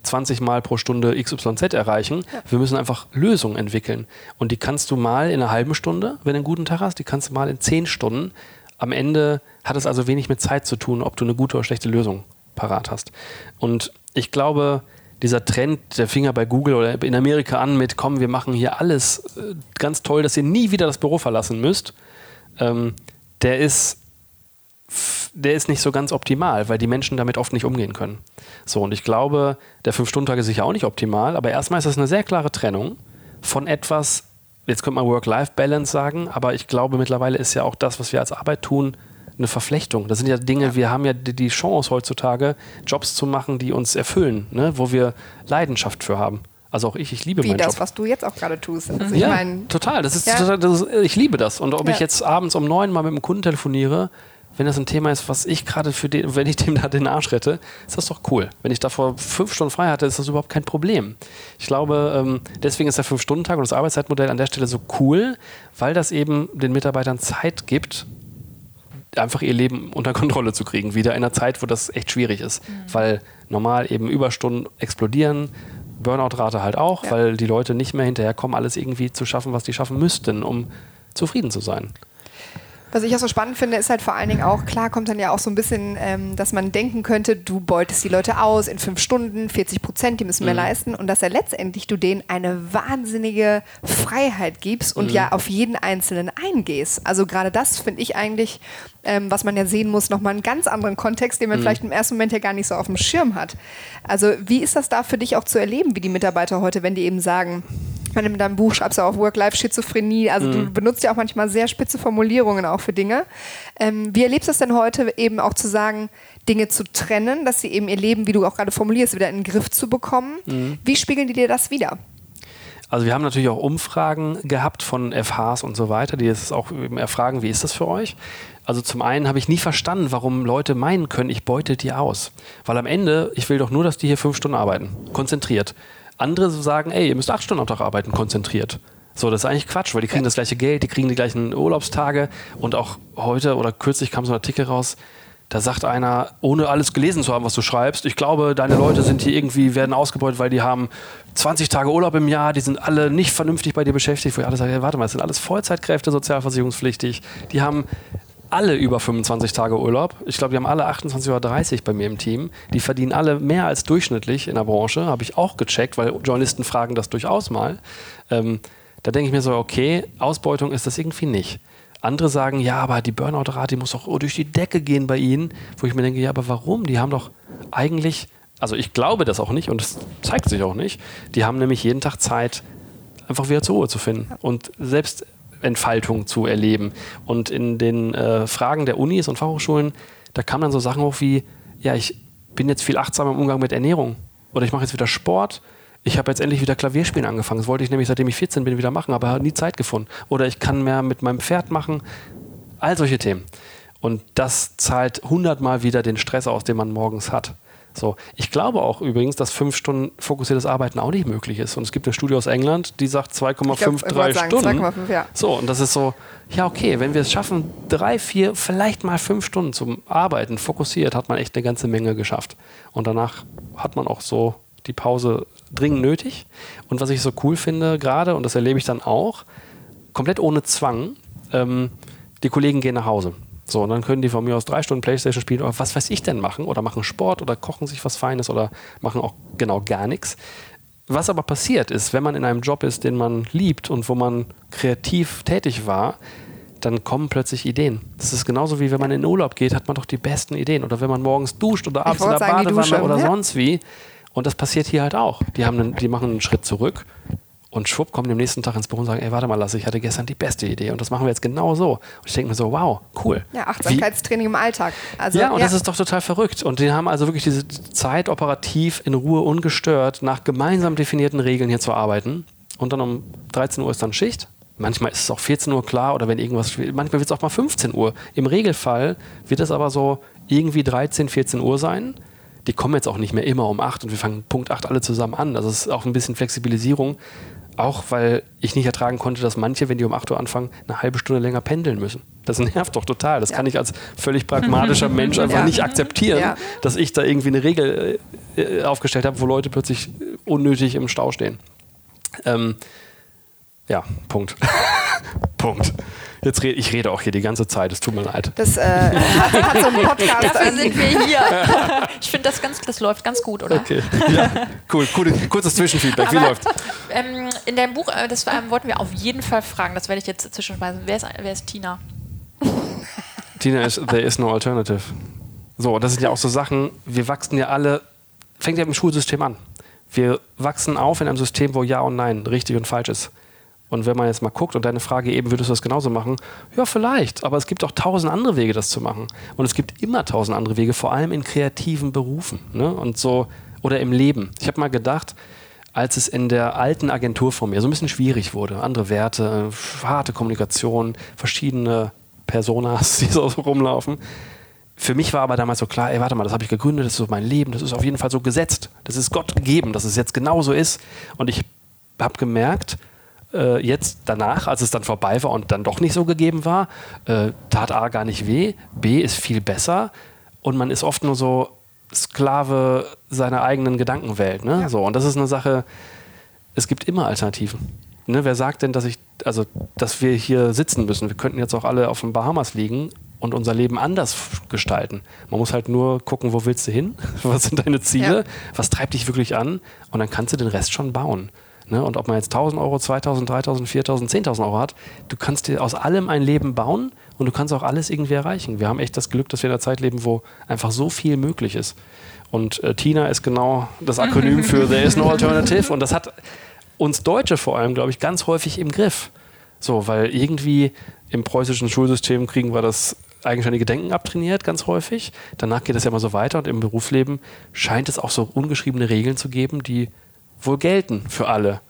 20 äh, Mal pro Stunde XYZ erreichen. Ja. Wir müssen einfach Lösungen entwickeln. Und die kannst du mal in einer halben Stunde, wenn du einen guten Tag hast, die kannst du mal in zehn Stunden. Am Ende hat es also wenig mit Zeit zu tun, ob du eine gute oder schlechte Lösung parat hast. Und ich glaube, dieser Trend, der Finger bei Google oder in Amerika an mit, komm, wir machen hier alles äh, ganz toll, dass ihr nie wieder das Büro verlassen müsst, ähm, der ist der ist nicht so ganz optimal, weil die Menschen damit oft nicht umgehen können. So, und ich glaube, der Fünf-Stunden-Tag ist sicher auch nicht optimal, aber erstmal ist das eine sehr klare Trennung von etwas, jetzt könnte man Work-Life-Balance sagen, aber ich glaube, mittlerweile ist ja auch das, was wir als Arbeit tun, eine Verflechtung. Das sind ja Dinge, ja. wir haben ja die Chance heutzutage, Jobs zu machen, die uns erfüllen, ne? wo wir Leidenschaft für haben. Also auch ich, ich liebe Wie meinen das, Job. was du jetzt auch gerade tust. Also ja, mein, total. Das ist, ja. total das ist, ich liebe das. Und ob ja. ich jetzt abends um neun mal mit einem Kunden telefoniere, wenn das ein Thema ist, was ich gerade für den, wenn ich dem da den Arsch rette, ist das doch cool. Wenn ich davor fünf Stunden frei hatte, ist das überhaupt kein Problem. Ich glaube, ähm, deswegen ist der Fünf-Stunden-Tag und das Arbeitszeitmodell an der Stelle so cool, weil das eben den Mitarbeitern Zeit gibt, einfach ihr Leben unter Kontrolle zu kriegen, wieder in einer Zeit, wo das echt schwierig ist. Mhm. Weil normal eben Überstunden explodieren, Burnout-Rate halt auch, ja. weil die Leute nicht mehr hinterherkommen, alles irgendwie zu schaffen, was die schaffen müssten, um zufrieden zu sein. Was ich auch so spannend finde, ist halt vor allen Dingen auch, klar kommt dann ja auch so ein bisschen, ähm, dass man denken könnte, du beutest die Leute aus in fünf Stunden, 40 Prozent, die müssen mehr mhm. leisten und dass ja letztendlich du denen eine wahnsinnige Freiheit gibst und mhm. ja auf jeden Einzelnen eingehst. Also gerade das finde ich eigentlich, ähm, was man ja sehen muss, nochmal einen ganz anderen Kontext, den man mhm. vielleicht im ersten Moment ja gar nicht so auf dem Schirm hat. Also wie ist das da für dich auch zu erleben, wie die Mitarbeiter heute, wenn die eben sagen, ich meine, in deinem Buch schreibst du auch Work-Life-Schizophrenie. Also mhm. du benutzt ja auch manchmal sehr spitze Formulierungen auch für Dinge. Ähm, wie erlebst du es denn heute eben auch zu sagen, Dinge zu trennen, dass sie eben ihr Leben, wie du auch gerade formulierst, wieder in den Griff zu bekommen? Mhm. Wie spiegeln die dir das wieder? Also wir haben natürlich auch Umfragen gehabt von FHs und so weiter, die es auch eben erfragen, wie ist das für euch? Also zum einen habe ich nie verstanden, warum Leute meinen können, ich beute die aus. Weil am Ende, ich will doch nur, dass die hier fünf Stunden arbeiten, konzentriert. Andere sagen, ey, ihr müsst acht Stunden am Tag arbeiten, konzentriert. So, das ist eigentlich Quatsch, weil die kriegen das gleiche Geld, die kriegen die gleichen Urlaubstage und auch heute oder kürzlich kam so ein Artikel raus, da sagt einer, ohne alles gelesen zu haben, was du schreibst, ich glaube, deine Leute sind hier irgendwie, werden ausgebeutet, weil die haben 20 Tage Urlaub im Jahr, die sind alle nicht vernünftig bei dir beschäftigt, wo ich alle sage, hey, warte mal, das sind alles Vollzeitkräfte, sozialversicherungspflichtig, die haben alle über 25 Tage Urlaub. Ich glaube, die haben alle 28 oder 30 bei mir im Team. Die verdienen alle mehr als durchschnittlich in der Branche. Habe ich auch gecheckt, weil Journalisten fragen das durchaus mal. Ähm, da denke ich mir so, okay, Ausbeutung ist das irgendwie nicht. Andere sagen, ja, aber die Burnout-Rate muss doch durch die Decke gehen bei ihnen. Wo ich mir denke, ja, aber warum? Die haben doch eigentlich, also ich glaube das auch nicht und es zeigt sich auch nicht. Die haben nämlich jeden Tag Zeit, einfach wieder zur Ruhe zu finden. Und selbst Entfaltung zu erleben. Und in den äh, Fragen der Unis und Fachhochschulen, da kamen dann so Sachen hoch wie, ja, ich bin jetzt viel achtsamer im Umgang mit Ernährung. Oder ich mache jetzt wieder Sport. Ich habe jetzt endlich wieder Klavierspielen angefangen. Das wollte ich nämlich, seitdem ich 14 bin, wieder machen, aber nie Zeit gefunden. Oder ich kann mehr mit meinem Pferd machen. All solche Themen. Und das zahlt hundertmal wieder den Stress aus, den man morgens hat. So, ich glaube auch übrigens, dass fünf Stunden fokussiertes Arbeiten auch nicht möglich ist. Und es gibt eine Studie aus England, die sagt 2,53 Stunden. 2,5, ja. So, und das ist so, ja, okay, wenn wir es schaffen, drei, vier, vielleicht mal fünf Stunden zum Arbeiten fokussiert, hat man echt eine ganze Menge geschafft. Und danach hat man auch so die Pause dringend nötig. Und was ich so cool finde, gerade, und das erlebe ich dann auch, komplett ohne Zwang, ähm, die Kollegen gehen nach Hause. So, und dann können die von mir aus drei Stunden Playstation spielen oder was weiß ich denn machen oder machen Sport oder kochen sich was Feines oder machen auch genau gar nichts. Was aber passiert ist, wenn man in einem Job ist, den man liebt und wo man kreativ tätig war, dann kommen plötzlich Ideen. Das ist genauso wie wenn man in Urlaub geht, hat man doch die besten Ideen. Oder wenn man morgens duscht oder abends in der sagen, Badewanne oder ja. sonst wie. Und das passiert hier halt auch. Die, haben einen, die machen einen Schritt zurück und schwupp kommen am nächsten Tag ins Büro und sagen, ey, warte mal, Lasse, ich hatte gestern die beste Idee und das machen wir jetzt genau so. Und ich denke mir so, wow, cool. Ja, Achtsamkeitstraining Wie? im Alltag. Also, ja, und ja. das ist doch total verrückt. Und die haben also wirklich diese Zeit operativ in Ruhe ungestört nach gemeinsam definierten Regeln hier zu arbeiten. Und dann um 13 Uhr ist dann Schicht. Manchmal ist es auch 14 Uhr klar oder wenn irgendwas, manchmal wird es auch mal 15 Uhr. Im Regelfall wird es aber so irgendwie 13, 14 Uhr sein die kommen jetzt auch nicht mehr immer um 8 und wir fangen Punkt 8 alle zusammen an. Also es ist auch ein bisschen Flexibilisierung. Auch weil ich nicht ertragen konnte, dass manche, wenn die um 8 Uhr anfangen, eine halbe Stunde länger pendeln müssen. Das nervt doch total. Das ja. kann ich als völlig pragmatischer Mensch einfach ja. nicht akzeptieren, ja. dass ich da irgendwie eine Regel äh, aufgestellt habe, wo Leute plötzlich unnötig im Stau stehen. Ähm, ja, Punkt. Punkt. Jetzt red, ich rede auch hier die ganze Zeit, es tut mir leid. Das äh, hat, hat so ein Podcast. Dafür sind wir hier. Ich finde, das, ganz, das läuft ganz gut, oder? Okay. Ja, cool. cool. Kurzes Zwischenfeedback. Wie läuft's? Ähm, in deinem Buch, äh, das war, wollten wir auf jeden Fall fragen, das werde ich jetzt zwischenweisen. Wer ist, wer ist Tina? Tina ist There is no alternative. So, das sind ja auch so Sachen, wir wachsen ja alle, fängt ja im Schulsystem an. Wir wachsen auf in einem System, wo Ja und Nein richtig und falsch ist. Und wenn man jetzt mal guckt und deine Frage eben, würdest du das genauso machen? Ja, vielleicht. Aber es gibt auch tausend andere Wege, das zu machen. Und es gibt immer tausend andere Wege, vor allem in kreativen Berufen. Ne? Und so, oder im Leben. Ich habe mal gedacht, als es in der alten Agentur von mir so ein bisschen schwierig wurde, andere Werte, äh, harte Kommunikation, verschiedene Personas, die so rumlaufen. Für mich war aber damals so klar, ey, warte mal, das habe ich gegründet, das ist so mein Leben, das ist auf jeden Fall so gesetzt. Das ist Gott gegeben, dass es jetzt genau so ist. Und ich habe gemerkt, äh, jetzt danach, als es dann vorbei war und dann doch nicht so gegeben war, äh, tat A gar nicht weh, B ist viel besser und man ist oft nur so Sklave seiner eigenen Gedankenwelt. Ne? Ja. So, und das ist eine Sache, es gibt immer Alternativen. Ne, wer sagt denn, dass ich, also, dass wir hier sitzen müssen? Wir könnten jetzt auch alle auf den Bahamas liegen und unser Leben anders gestalten. Man muss halt nur gucken, wo willst du hin? Was sind deine Ziele? Ja. Was treibt dich wirklich an? Und dann kannst du den Rest schon bauen. Ne? Und ob man jetzt 1000 Euro, 2000, 3000, 4000, 10.000 Euro hat, du kannst dir aus allem ein Leben bauen und du kannst auch alles irgendwie erreichen. Wir haben echt das Glück, dass wir in einer Zeit leben, wo einfach so viel möglich ist. Und äh, Tina ist genau das Akronym für There is no alternative. Und das hat uns Deutsche vor allem, glaube ich, ganz häufig im Griff. So, weil irgendwie im preußischen Schulsystem kriegen wir das eigenständige Denken abtrainiert, ganz häufig. Danach geht es ja immer so weiter und im Berufsleben scheint es auch so ungeschriebene Regeln zu geben, die wohl gelten für alle.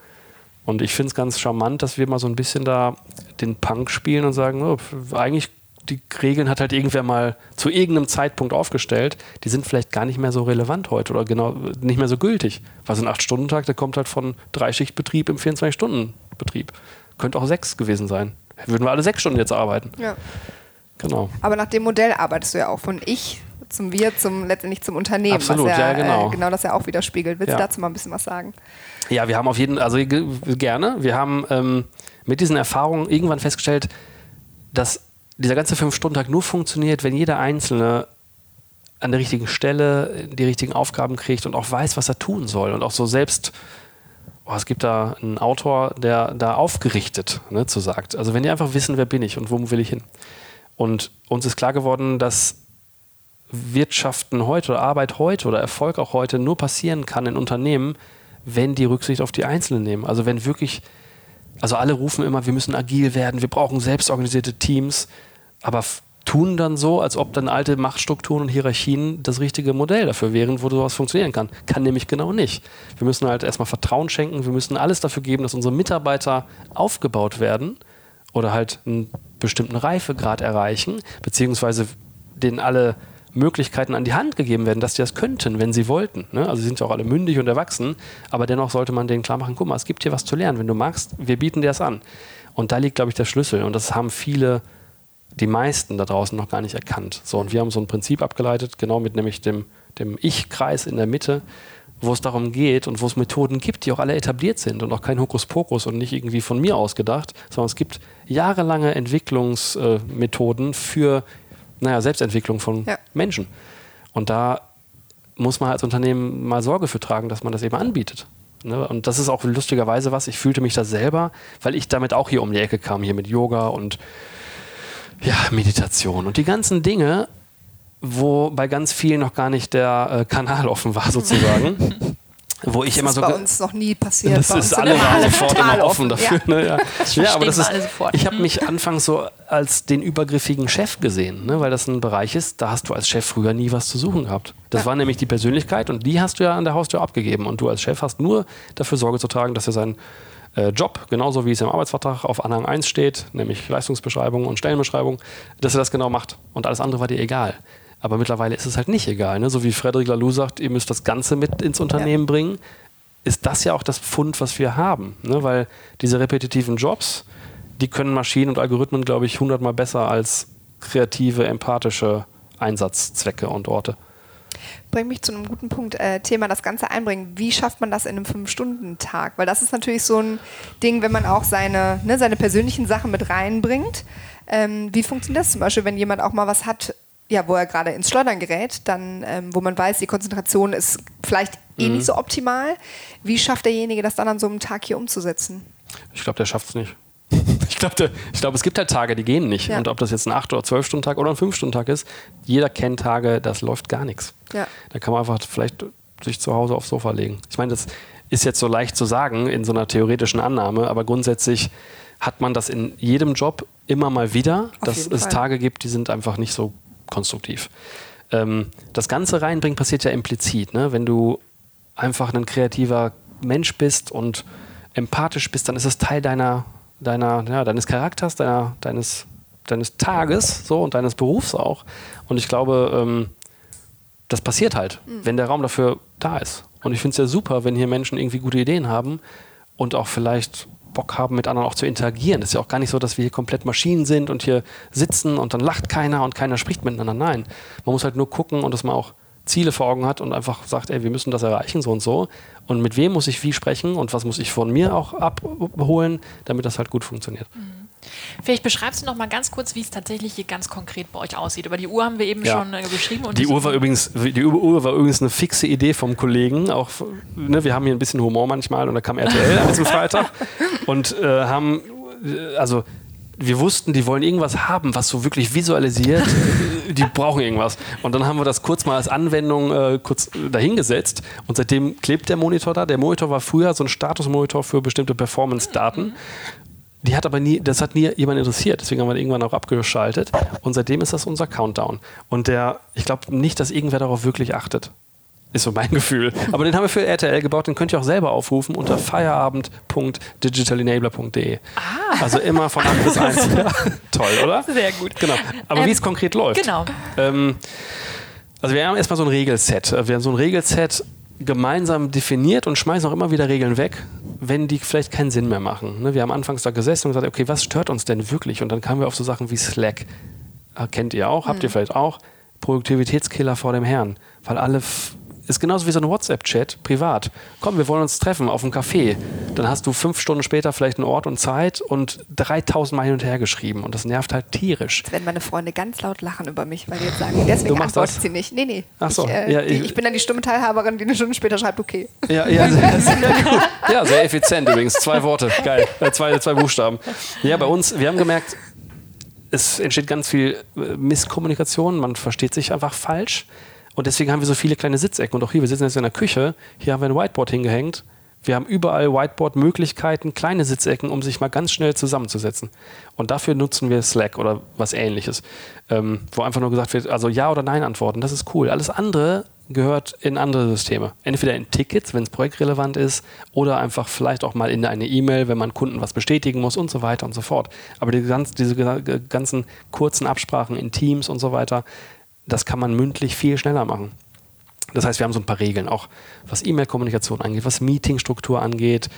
Und ich finde es ganz charmant, dass wir mal so ein bisschen da den Punk spielen und sagen, oh, eigentlich die Regeln hat halt irgendwer mal zu irgendeinem Zeitpunkt aufgestellt, die sind vielleicht gar nicht mehr so relevant heute oder genau nicht mehr so gültig. Was ein 8-Stunden-Tag, der kommt halt von Dreischichtbetrieb im 24-Stunden-Betrieb. Könnte auch sechs gewesen sein. Würden wir alle sechs Stunden jetzt arbeiten. Ja. Genau. Aber nach dem Modell arbeitest du ja auch von Ich zum Wir, zum letztendlich zum Unternehmen. Absolut, ja, ja, genau. Äh, genau das ja auch widerspiegelt. Willst Ja. du dazu mal ein bisschen was sagen? Ja, wir haben auf jeden also ge- gerne. Wir haben ähm, mit diesen Erfahrungen irgendwann festgestellt, dass dieser ganze Fünf-Stunden-Tag nur funktioniert, wenn jeder Einzelne an der richtigen Stelle die richtigen Aufgaben kriegt und auch weiß, was er tun soll. Und auch so selbst, oh, es gibt da einen Autor, der da aufgerichtet ne, zu sagt. Also wenn die einfach wissen, wer bin ich und wo will ich hin. Und uns ist klar geworden, dass Wirtschaften heute oder Arbeit heute oder Erfolg auch heute nur passieren kann in Unternehmen, wenn die Rücksicht auf die Einzelnen nehmen. Also wenn wirklich, also alle rufen immer, wir müssen agil werden, wir brauchen selbstorganisierte Teams, aber tun dann so, als ob dann alte Machtstrukturen und Hierarchien das richtige Modell dafür wären, wo sowas funktionieren kann. Kann nämlich genau nicht. Wir müssen halt erstmal Vertrauen schenken, wir müssen alles dafür geben, dass unsere Mitarbeiter aufgebaut werden oder halt einen bestimmten Reifegrad erreichen, beziehungsweise denen alle Möglichkeiten an die Hand gegeben werden, dass die das könnten, wenn sie wollten. Ne? Also sie sind ja auch alle mündig und erwachsen, aber dennoch sollte man denen klar machen, guck mal, es gibt hier was zu lernen. Wenn du magst, wir bieten dir das an. Und da liegt, glaube ich, der Schlüssel. Und das haben viele, die meisten da draußen noch gar nicht erkannt. So, und wir haben so ein Prinzip abgeleitet, genau mit nämlich dem, dem Ich-Kreis in der Mitte, wo es darum geht und wo es Methoden gibt, die auch alle etabliert sind und auch kein Hokuspokus und nicht irgendwie von mir ausgedacht, sondern es gibt jahrelange Entwicklungsmethoden für naja, Selbstentwicklung von Ja. Menschen. Und da muss man als Unternehmen mal Sorge für tragen, dass man das eben anbietet. Ne? Und das ist auch lustigerweise was, ich fühlte mich da selber, weil ich damit auch hier um die Ecke kam, hier mit Yoga und ja, Meditation und die ganzen Dinge, wo bei ganz vielen noch gar nicht der äh, Kanal offen war, sozusagen. wo ich Das immer ist so. bei uns noch nie passiert. das ist alle waren alle sofort immer offen dafür. Ja. Ne? Ja. ja, aber das ist, ich habe mich anfangs so als den übergriffigen Chef gesehen, ne? weil das ein Bereich ist, da hast du als Chef früher nie was zu suchen gehabt. Das Ja. war nämlich die Persönlichkeit und die hast du ja an der Haustür abgegeben und du als Chef hast nur dafür Sorge zu tragen, dass er seinen äh, Job, genauso wie es im Arbeitsvertrag auf Anhang 1 steht, nämlich Leistungsbeschreibung und Stellenbeschreibung, dass er das genau macht. Und alles andere war dir egal. Aber mittlerweile ist es halt nicht egal. Ne? So wie Frederic Laloux sagt, ihr müsst das Ganze mit ins Unternehmen bringen, ist das ja auch das Pfund, was wir haben. Ne? Weil diese repetitiven Jobs, die können Maschinen und Algorithmen, glaube ich, hundertmal besser als kreative, empathische Einsatzzwecke und Orte. Bringt mich zu einem guten Punkt. Äh, Thema das Ganze einbringen. Wie schafft man das in einem Fünf-Stunden-Tag? Weil das ist natürlich so ein Ding, wenn man auch seine, ne, seine persönlichen Sachen mit reinbringt. Ähm, wie funktioniert das zum Beispiel, wenn jemand auch mal was hat, ja, wo er gerade ins Schleudern gerät, dann, ähm, wo man weiß, die Konzentration ist vielleicht eh Mhm. nicht so optimal. Wie schafft derjenige das dann an so einem Tag hier umzusetzen? Ich glaube, der schafft es nicht. Ich glaube, glaub, es gibt halt Tage, die gehen nicht. Ja. Und ob das jetzt ein 8- oder 12-Stunden-Tag oder ein 5-Stunden-Tag ist, jeder kennt Tage, das läuft gar nichts. Ja. Da kann man einfach vielleicht sich zu Hause aufs Sofa legen. Ich meine, das ist jetzt so leicht zu sagen in so einer theoretischen Annahme, aber grundsätzlich hat man das in jedem Job immer mal wieder, Auf dass es. Tage gibt, die sind einfach nicht so konstruktiv. Ähm, das Ganze reinbringen passiert ja implizit. Ne? Wenn du einfach ein kreativer Mensch bist und empathisch bist, dann ist es Teil deiner, deiner, ja, deines Charakters, deiner, deines, deines Tages so und deines Berufs auch. Und ich glaube, ähm, das passiert halt, wenn der Raum dafür da ist. Und ich finde es ja super, wenn hier Menschen irgendwie gute Ideen haben und auch vielleicht Bock haben, mit anderen auch zu interagieren. Es ist ja auch gar nicht so, dass wir hier komplett Maschinen sind und hier sitzen und dann lacht keiner und keiner spricht miteinander. Nein, man muss halt nur gucken und dass man auch Ziele vor Augen hat und einfach sagt, ey, wir müssen das erreichen, so und so. Und mit wem muss ich wie sprechen und was muss ich von mir auch abholen, damit das halt gut funktioniert. Vielleicht beschreibst du noch mal ganz kurz, wie es tatsächlich hier ganz konkret bei euch aussieht. Über die Uhr haben wir eben Ja. schon äh, beschrieben. Die Uhr war übrigens, die Uhr war übrigens eine fixe Idee vom Kollegen. Auch, ne, wir haben hier ein bisschen Humor manchmal und da kam RTL an diesem Freitag und äh, haben, äh, also wir wussten, die wollen irgendwas haben, was so wirklich visualisiert. die brauchen irgendwas. Und dann haben wir das kurz mal als Anwendung äh, kurz dahingesetzt und seitdem klebt der Monitor da. Der Monitor war früher so ein Statusmonitor für bestimmte Performance-Daten. Die hat aber nie, das hat nie jemand interessiert, deswegen haben wir den irgendwann auch abgeschaltet. Und seitdem ist das unser Countdown. Und der, ich glaube nicht, dass irgendwer darauf wirklich achtet. Ist so mein Gefühl. Aber den haben wir für RTL gebaut, den könnt ihr auch selber aufrufen unter feierabend.digitalenabler.de. Also immer von 8 bis 1. Ja, toll, oder? Sehr gut. Genau. Aber Ähm, wie es konkret läuft. Genau. Ähm, also wir haben erstmal so ein Regelset. Wir haben so ein Regelset gemeinsam definiert und schmeißen auch immer wieder Regeln weg, wenn die vielleicht keinen Sinn mehr machen. Ne, Wir haben anfangs da gesessen und gesagt, okay, was stört uns denn wirklich? Und dann kamen wir auf so Sachen wie Slack. Äh, Kennt ihr auch, habt ihr vielleicht auch. Produktivitätskiller vor dem Herrn. Weil alle ist genauso wie so ein WhatsApp-Chat, privat. Komm, wir wollen uns treffen auf einem Café. Dann hast du fünf Stunden später vielleicht einen Ort und Zeit und 3000 Mal hin und her geschrieben. Und das nervt halt tierisch. Jetzt werden meine Freunde ganz laut lachen über mich, weil die jetzt sagen, deswegen Du machst antwortet das? sie nicht. Nee, nee. Ach so, Ich, äh, ja, die, ich- ich bin dann die stumme Teilhaberin, die eine Stunde später schreibt, okay. Ja, ja, sehr, sehr gut. ja, sehr effizient übrigens. Zwei Worte, geil. Äh, zwei, zwei Buchstaben. Ja, bei uns, wir haben gemerkt, es entsteht ganz viel äh, Misskommunikation, man versteht sich einfach falsch. Und deswegen haben wir so viele kleine Sitzecken. Und auch hier, wir sitzen jetzt in der Küche, hier haben wir ein Whiteboard hingehängt. Wir haben überall Whiteboard-Möglichkeiten, kleine Sitzecken, um sich mal ganz schnell zusammenzusetzen. Und dafür nutzen wir Slack oder was ähnliches. Ähm, wo einfach nur gesagt wird, also Ja oder Nein antworten, das ist cool. Alles andere gehört in andere Systeme. Entweder in Tickets, wenn es projektrelevant ist, oder einfach vielleicht auch mal in eine E-Mail, wenn man Kunden was bestätigen muss und so weiter und so fort. Aber die ganz, diese ganzen kurzen Absprachen in Teams und so weiter, das kann man mündlich viel schneller machen. Das heißt, wir haben so ein paar Regeln, auch was E-Mail-Kommunikation angeht, was Meetingstruktur angeht.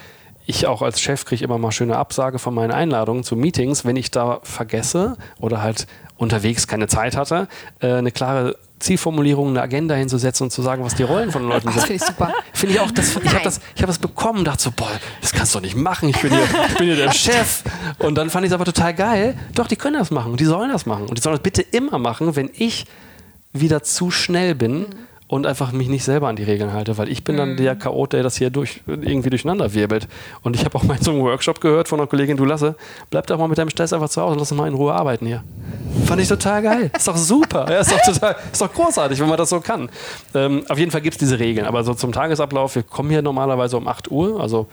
Ich auch als Chef kriege immer mal schöne Absage von meinen Einladungen zu Meetings, wenn ich da vergesse oder halt unterwegs keine Zeit hatte, äh, eine klare Zielformulierung, eine Agenda hinzusetzen und zu sagen, was die Rollen von den Leuten Das sind. finde ich super. Finde ich auch, das, ich habe das, ich hab das bekommen, dachte so, boah, das kannst du doch nicht machen, ich bin hier, ich bin hier der Chef. Und dann fand ich es aber total geil. Doch, die können das machen und die sollen das machen. Und die sollen das bitte immer machen, wenn ich wieder zu schnell bin und einfach mich nicht selber an die Regeln halte, weil ich bin dann der Chaot, der das hier durch, irgendwie durcheinander wirbelt. Und ich habe auch mal in so einem Workshop gehört von einer Kollegin, du Lasse, bleib doch mal mit deinem Stress einfach zu Hause und lass uns mal in Ruhe arbeiten hier. Fand ich total geil. Ist doch super. Ja, ist, doch total, ist doch großartig, wenn man das so kann. Ähm, auf jeden Fall gibt es diese Regeln. Aber so zum Tagesablauf, wir kommen hier normalerweise um 8 Uhr. Also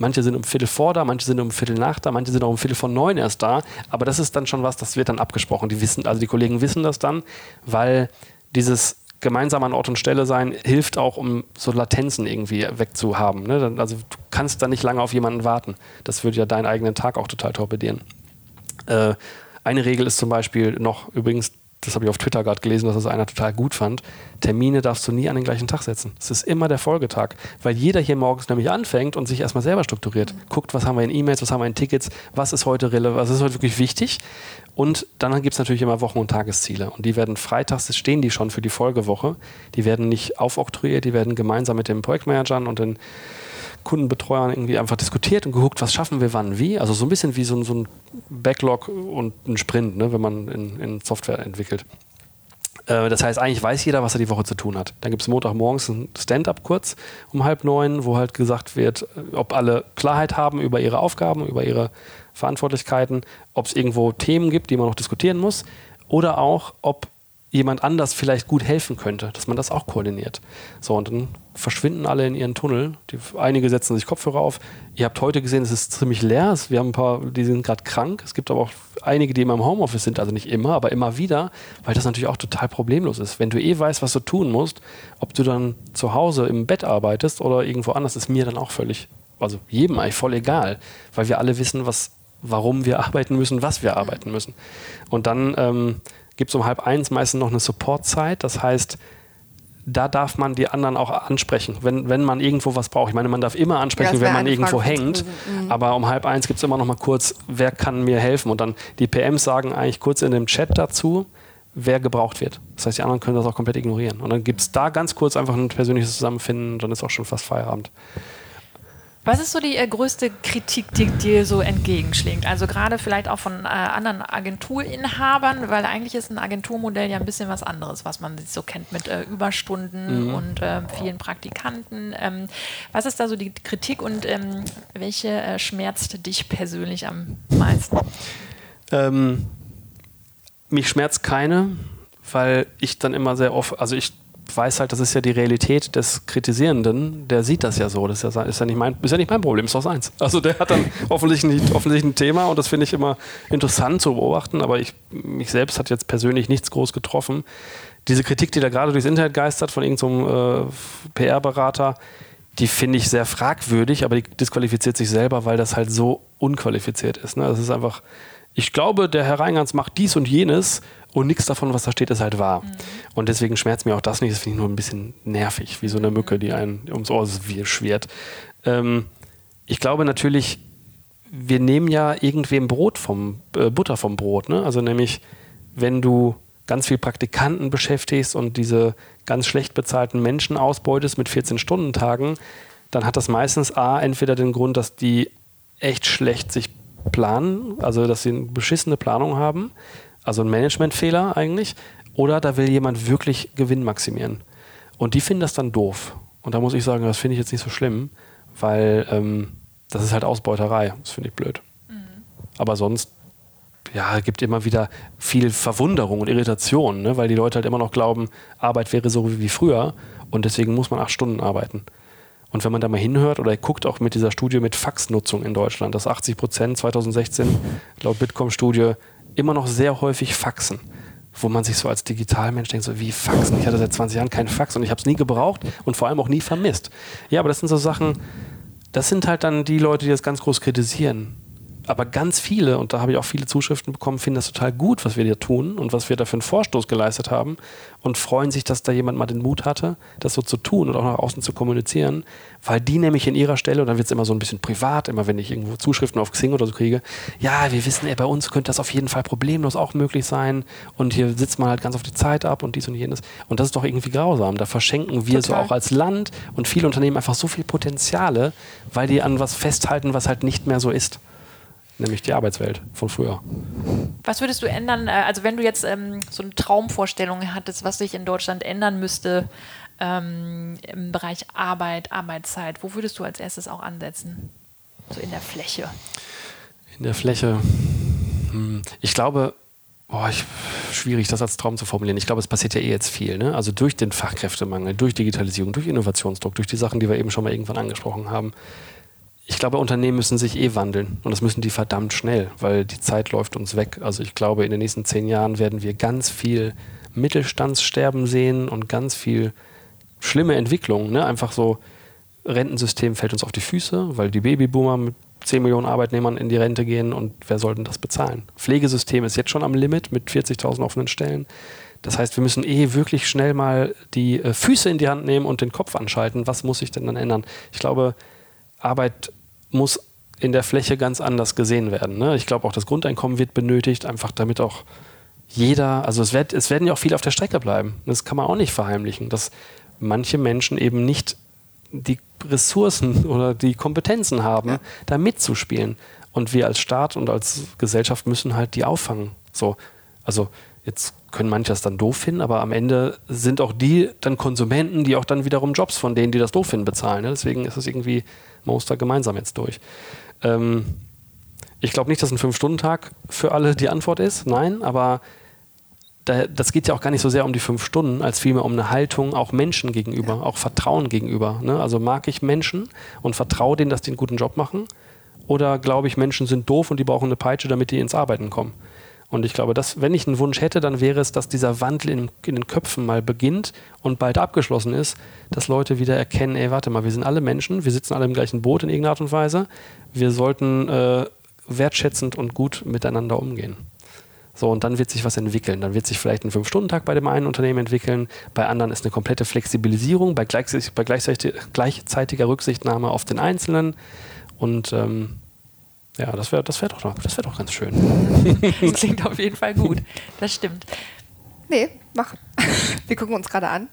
manche sind um Viertel vor da, manche sind um Viertel nach da, manche sind auch um Viertel von neun erst da. Aber das ist dann schon was, das wird dann abgesprochen. Die wissen, also die Kollegen wissen das dann, weil dieses gemeinsam an Ort und Stelle sein hilft auch, um so Latenzen irgendwie wegzuhaben. Ne? Also du kannst da nicht lange auf jemanden warten. Das würde ja deinen eigenen Tag auch total torpedieren. Äh, eine Regel ist zum Beispiel noch, übrigens, das habe ich auf Twitter gerade gelesen, dass das einer total gut fand, Termine darfst du nie an den gleichen Tag setzen. Es ist immer der Folgetag, weil jeder hier morgens nämlich anfängt und sich erstmal selber strukturiert. Guckt, was haben wir in E-Mails, was haben wir in Tickets, was ist heute relevant, was ist heute wirklich wichtig. Und dann gibt es natürlich immer Wochen- und Tagesziele. Und die werden freitags, stehen die schon für die Folgewoche. Die werden nicht aufoktroyiert, die werden gemeinsam mit den Projektmanagern und den Kundenbetreuern irgendwie einfach diskutiert und geguckt, was schaffen wir wann wie. Also so ein bisschen wie so ein, so ein Backlog und ein Sprint, ne, wenn man in, in Software entwickelt. Äh, das heißt, eigentlich weiß jeder, was er die Woche zu tun hat. Dann gibt es Montagmorgens ein Stand-up kurz um halb neun, wo halt gesagt wird, äh, ob alle Klarheit haben über ihre Aufgaben, über ihre Verantwortlichkeiten, ob es irgendwo Themen gibt, die man noch diskutieren muss oder auch, ob jemand anders vielleicht gut helfen könnte, dass man das auch koordiniert. So, und dann verschwinden alle in ihren Tunnel. Die, einige setzen sich Kopfhörer auf. Ihr habt heute gesehen, es ist ziemlich leer. Wir haben ein paar, die sind gerade krank. Es gibt aber auch einige, die immer im Homeoffice sind, also nicht immer, aber immer wieder, weil das natürlich auch total problemlos ist. Wenn du eh weißt, was du tun musst, ob du dann zu Hause im Bett arbeitest oder irgendwo anders, ist mir dann auch völlig, also jedem eigentlich voll egal, weil wir alle wissen, was, warum wir arbeiten müssen, was wir arbeiten müssen. Und dann ähm, gibt es um halb eins meistens noch eine Supportzeit. Das heißt, da darf man die anderen auch ansprechen, wenn, wenn man irgendwo was braucht. Ich meine, man darf immer ansprechen, ja, wenn man irgendwo Frage hängt. Mhm. Aber um halb eins gibt es immer noch mal kurz, wer kann mir helfen? Und dann die PMs sagen eigentlich kurz in dem Chat dazu, wer gebraucht wird. Das heißt, die anderen können das auch komplett ignorieren. Und dann gibt es da ganz kurz einfach ein persönliches Zusammenfinden, dann ist auch schon fast Feierabend. Was ist so die äh, größte Kritik, die dir so entgegenschlägt? Also gerade vielleicht auch von äh, anderen Agenturinhabern, weil eigentlich ist ein Agenturmodell ja ein bisschen was anderes, was man so kennt mit äh, Überstunden mhm. und äh, vielen Praktikanten. Ähm, was ist da so die Kritik und ähm, welche äh, schmerzt dich persönlich am meisten? Ähm, mich schmerzt keine, weil ich dann immer sehr oft, also ich weiß halt, das ist ja die Realität des Kritisierenden, der sieht das ja so. Das ist ja, ist ja, nicht, mein, ist ja nicht mein Problem, ist doch seins. Also der hat dann offensichtlich, nicht, offensichtlich ein Thema und das finde ich immer interessant zu beobachten, aber ich, mich selbst hat jetzt persönlich nichts groß getroffen. Diese Kritik, die da gerade durchs Internet geistert von irgendeinem so äh, PR-Berater, die finde ich sehr fragwürdig, aber die disqualifiziert sich selber, weil das halt so unqualifiziert ist. Ne? Das ist einfach, ich glaube, der Herr Reingans macht dies und jenes und nichts davon, was da steht, ist halt wahr. Mhm. Und deswegen schmerzt mir auch das nicht. Das finde ich nur ein bisschen nervig, wie so eine Mücke, die einen ums Ohr schwirrt. Ähm, ich glaube natürlich, wir nehmen ja irgendwem Brot vom, äh, Butter vom Brot. Ne? Also nämlich, wenn du ganz viel Praktikanten beschäftigst und diese ganz schlecht bezahlten Menschen ausbeutest mit 14-Stunden-Tagen, dann hat das meistens A, entweder den Grund, dass die echt schlecht sich planen, also dass sie eine beschissene Planung haben, also ein Managementfehler eigentlich, oder da will jemand wirklich Gewinn maximieren. Und die finden das dann doof. Und da muss ich sagen, das finde ich jetzt nicht so schlimm, weil ähm, das ist halt Ausbeuterei. Das finde ich blöd. Mhm. Aber sonst, ja, gibt immer wieder viel Verwunderung und Irritation, ne? weil die Leute halt immer noch glauben, Arbeit wäre so wie früher und deswegen muss man acht Stunden arbeiten. Und wenn man da mal hinhört oder guckt auch mit dieser Studie mit Faxnutzung in Deutschland, dass 80 Prozent 2016 laut Bitkom-Studie immer noch sehr häufig Faxen. Wo man sich so als Digitalmensch denkt, so wie Faxen. Ich hatte seit 20 Jahren keinen Fax und ich habe es nie gebraucht und vor allem auch nie vermisst. Ja, aber das sind so Sachen, das sind halt dann die Leute, die das ganz groß kritisieren aber ganz viele, und da habe ich auch viele Zuschriften bekommen, finden das total gut, was wir hier tun und was wir da für einen Vorstoß geleistet haben und freuen sich, dass da jemand mal den Mut hatte, das so zu tun und auch nach außen zu kommunizieren, weil die nämlich in ihrer Stelle, und dann wird es immer so ein bisschen privat, immer wenn ich irgendwo Zuschriften auf Xing oder so kriege, ja, wir wissen, ey, bei uns könnte das auf jeden Fall problemlos auch möglich sein und hier sitzt man halt ganz auf die Zeit ab und dies und jenes und das ist doch irgendwie grausam. Da verschenken wir total. so auch als Land und viele Unternehmen einfach so viel Potenziale, weil die an was festhalten, was halt nicht mehr so ist nämlich die Arbeitswelt von früher. Was würdest du ändern, äh, also wenn du jetzt ähm, so eine Traumvorstellung hattest, was sich in Deutschland ändern müsste ähm, im Bereich Arbeit, Arbeitszeit, wo würdest du als erstes auch ansetzen? So in der Fläche. In der Fläche. Hm. Ich glaube, Oh, ich, schwierig, das als Traum zu formulieren. Ich glaube, es passiert ja eh jetzt viel. Ne? Also durch den Fachkräftemangel, durch Digitalisierung, durch Innovationsdruck, durch die Sachen, die wir eben schon mal irgendwann angesprochen haben, ich glaube, Unternehmen müssen sich eh wandeln und das müssen die verdammt schnell, weil die Zeit läuft uns weg. Also ich glaube, in den nächsten zehn Jahren werden wir ganz viel Mittelstandssterben sehen und ganz viel schlimme Entwicklungen. Ne? Einfach so, Rentensystem fällt uns auf die Füße, weil die Babyboomer mit 10 Millionen Arbeitnehmern in die Rente gehen und wer soll denn das bezahlen? Pflegesystem ist jetzt schon am Limit mit 40.000 offenen Stellen. Das heißt, wir müssen eh wirklich schnell mal die äh, Füße in die Hand nehmen und den Kopf anschalten. Was muss sich denn dann ändern? Ich glaube, Arbeit muss in der Fläche ganz anders gesehen werden. Ne? Ich glaube auch das Grundeinkommen wird benötigt, einfach damit auch jeder, also es, wird, es werden ja auch viele auf der Strecke bleiben. Das kann man auch nicht verheimlichen, dass manche Menschen eben nicht die Ressourcen oder die Kompetenzen haben, ja. da mitzuspielen. Und wir als Staat und als Gesellschaft müssen halt die auffangen. So, also jetzt können manche das dann doof finden, aber am Ende sind auch die dann Konsumenten, die auch dann wiederum Jobs von denen, die das doof finden, bezahlen. Ne? Deswegen ist es irgendwie, da gemeinsam jetzt durch. Ähm, ich glaube nicht, dass ein Fünf-Stunden-Tag für alle die Antwort ist, nein, aber da, das geht ja auch gar nicht so sehr um die fünf Stunden, als vielmehr um eine Haltung auch Menschen gegenüber, ja. auch Vertrauen gegenüber. Ne? Also mag ich Menschen und vertraue denen, dass die einen guten Job machen? Oder glaube ich, Menschen sind doof und die brauchen eine Peitsche, damit die ins Arbeiten kommen? Und ich glaube, dass, wenn ich einen Wunsch hätte, dann wäre es, dass dieser Wandel in, in, den Köpfen mal beginnt und bald abgeschlossen ist, dass Leute wieder erkennen, ey, warte mal, wir sind alle Menschen, wir sitzen alle im gleichen Boot in irgendeiner Art und Weise. Wir sollten äh, wertschätzend und gut miteinander umgehen. So, und dann wird sich was entwickeln. Dann wird sich vielleicht ein Fünf-Stunden-Tag bei dem einen Unternehmen entwickeln, bei anderen ist eine komplette Flexibilisierung, bei, gleichzeitig, bei gleichzeitiger Rücksichtnahme auf den Einzelnen. Und ähm, ja, das wäre das wär doch, wär doch ganz schön. Das klingt auf jeden Fall gut. Das stimmt. Nee, mach. Wir gucken uns gerade an.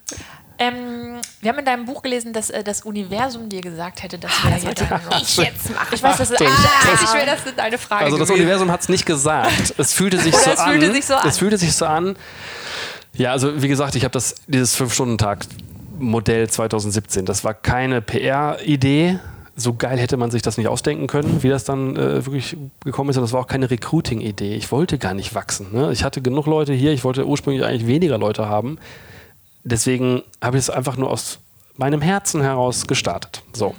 Ähm, wir haben in deinem Buch gelesen, dass äh, das Universum dir gesagt hätte, dass ah, wir das hier ich jetzt machen. Ich weiß, das ist, ah, ich will, das ist eine Frage. Also das gewesen. Universum hat es nicht gesagt. Es fühlte sich, so, es an. Fühlte sich so an. Es fühlte sich so an. Ja, also wie gesagt, ich habe das dieses fünf Stunden Tag Modell 2017. Das war keine PR-Idee, so geil hätte man sich das nicht ausdenken können, wie das dann äh, wirklich gekommen ist. Und das war auch keine Recruiting-Idee. Ich wollte gar nicht wachsen. Ne? Ich hatte genug Leute hier. Ich wollte ursprünglich eigentlich weniger Leute haben. Deswegen habe ich es einfach nur aus meinem Herzen heraus gestartet. So.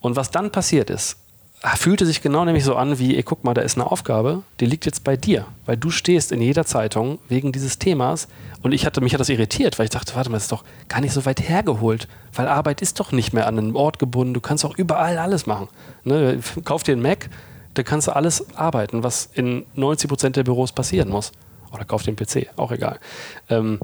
Und was dann passiert ist, fühlte sich genau nämlich so an wie, ey, guck mal, da ist eine Aufgabe, die liegt jetzt bei dir, weil du stehst in jeder Zeitung wegen dieses Themas und ich hatte mich hat das irritiert, weil ich dachte, warte mal, das ist doch gar nicht so weit hergeholt, weil Arbeit ist doch nicht mehr an einen Ort gebunden. Du kannst auch überall alles machen. Ne? Kauf dir einen Mac, da kannst du alles arbeiten, was in 90 Prozent der Büros passieren muss. Oder kauf dir einen PC, auch egal. Ähm,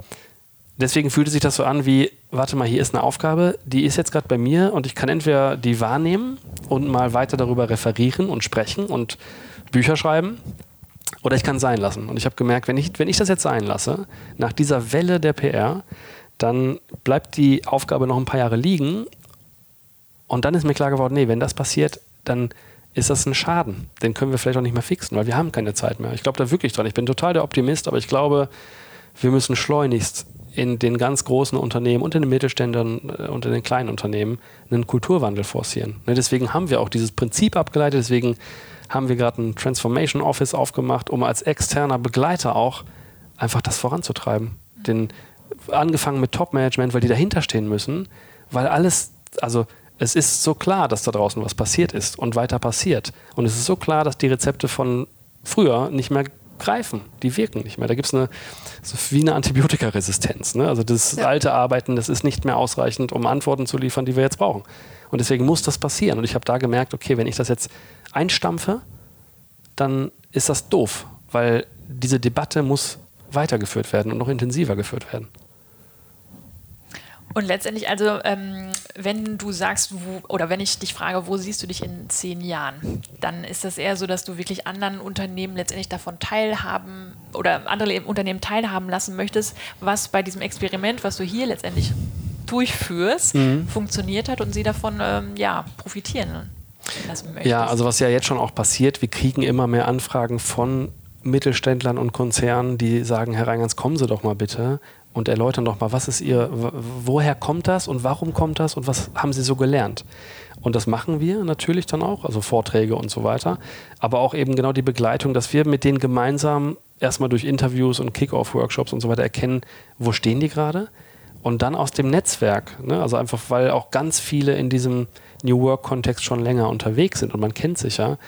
deswegen fühlte sich das so an wie, warte mal, hier ist eine Aufgabe, die ist jetzt gerade bei mir und ich kann entweder die wahrnehmen und mal weiter darüber referieren und sprechen und Bücher schreiben oder ich kann sein lassen. Und ich habe gemerkt, wenn ich, wenn ich das jetzt sein lasse, nach dieser Welle der PR, dann bleibt die Aufgabe noch ein paar Jahre liegen. Und dann ist mir klar geworden, nee, wenn das passiert, dann ist das ein Schaden. Den können wir vielleicht auch nicht mehr fixen, weil wir haben keine Zeit mehr. Ich glaube da wirklich dran. Ich bin total der Optimist, aber ich glaube, wir müssen schleunigst in den ganz großen Unternehmen und in den Mittelständern äh, und in den kleinen Unternehmen einen Kulturwandel forcieren. Ne, deswegen haben wir auch dieses Prinzip abgeleitet, deswegen haben wir gerade ein Transformation Office aufgemacht, um als externer Begleiter auch einfach das voranzutreiben. Den, angefangen mit Top-Management, weil die dahinter stehen müssen, weil alles, also es ist so klar, dass da draußen was passiert ist und weiter passiert. Und es ist so klar, dass die Rezepte von früher nicht mehr greifen, die wirken nicht mehr. Da gibt es eine, so wie eine Antibiotikaresistenz. Ne? Also das ja. alte Arbeiten, das ist nicht mehr ausreichend, um Antworten zu liefern, die wir jetzt brauchen. Und deswegen muss das passieren. Und ich habe da gemerkt, okay, wenn ich das jetzt einstampfe, dann ist das doof, weil diese Debatte muss weitergeführt werden und noch intensiver geführt werden. Und letztendlich, also ähm, wenn du sagst, wo, oder wenn ich dich frage, wo siehst du dich in zehn Jahren, dann ist das eher so, dass du wirklich anderen Unternehmen letztendlich davon teilhaben oder andere Unternehmen teilhaben lassen möchtest, was bei diesem Experiment, was du hier letztendlich durchführst, mhm. funktioniert hat und sie davon ähm, ja, profitieren lassen möchtest. Ja, also was ja jetzt schon auch passiert, wir kriegen immer mehr Anfragen von Mittelständlern und Konzernen, die sagen, Herr Reingans, kommen Sie doch mal bitte und erläutern doch mal, was ist Ihr, woher kommt das und warum kommt das und was haben Sie so gelernt? Und das machen wir natürlich dann auch, also Vorträge und so weiter, aber auch eben genau die Begleitung, dass wir mit denen gemeinsam erstmal durch Interviews und Kick-Off-Workshops und so weiter erkennen, wo stehen die gerade und dann aus dem Netzwerk, ne? also einfach, weil auch ganz viele in diesem New Work-Kontext schon länger unterwegs sind und man kennt sich ja,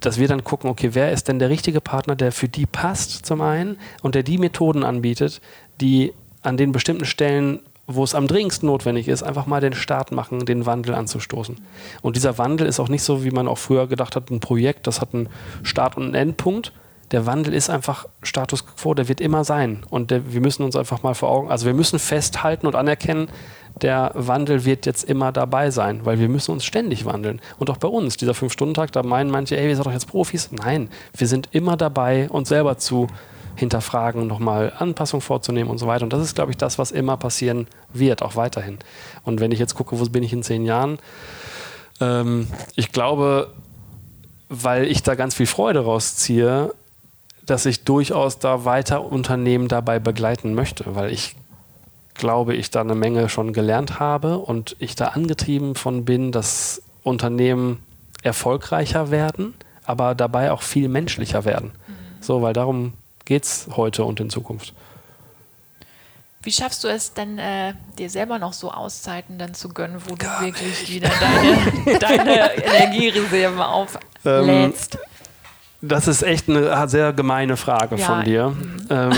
dass wir dann gucken, okay, wer ist denn der richtige Partner, der für die passt zum einen und der die Methoden anbietet, die an den bestimmten Stellen, wo es am dringendsten notwendig ist, einfach mal den Start machen, den Wandel anzustoßen. Und dieser Wandel ist auch nicht so, wie man auch früher gedacht hat, ein Projekt, das hat einen Start und einen Endpunkt. Der Wandel ist einfach Status quo, der wird immer sein. Und der, wir müssen uns einfach mal vor Augen, also wir müssen festhalten und anerkennen, der Wandel wird jetzt immer dabei sein, weil wir müssen uns ständig wandeln. Und auch bei uns, dieser Fünf-Stunden-Tag, da meinen manche, ey, wir sind doch jetzt Profis. Nein, wir sind immer dabei, uns selber zu hinterfragen, nochmal Anpassungen vorzunehmen und so weiter. Und das ist, glaube ich, das, was immer passieren wird, auch weiterhin. Und wenn ich jetzt gucke, wo bin ich in zehn Jahren, ähm, ich glaube, weil ich da ganz viel Freude rausziehe, dass ich durchaus da weiter Unternehmen dabei begleiten möchte, weil ich glaube, ich da eine Menge schon gelernt habe und ich da angetrieben von bin, dass Unternehmen erfolgreicher werden, aber dabei auch viel menschlicher werden. Mhm. So, weil darum geht es heute und in Zukunft. Wie schaffst du es denn, äh, dir selber noch so Auszeiten dann zu gönnen, wo Gar du wirklich nicht. wieder deine, deine Energiereserven auflädst? Ähm, das ist echt eine sehr gemeine Frage ja. von dir. Mhm. Ähm,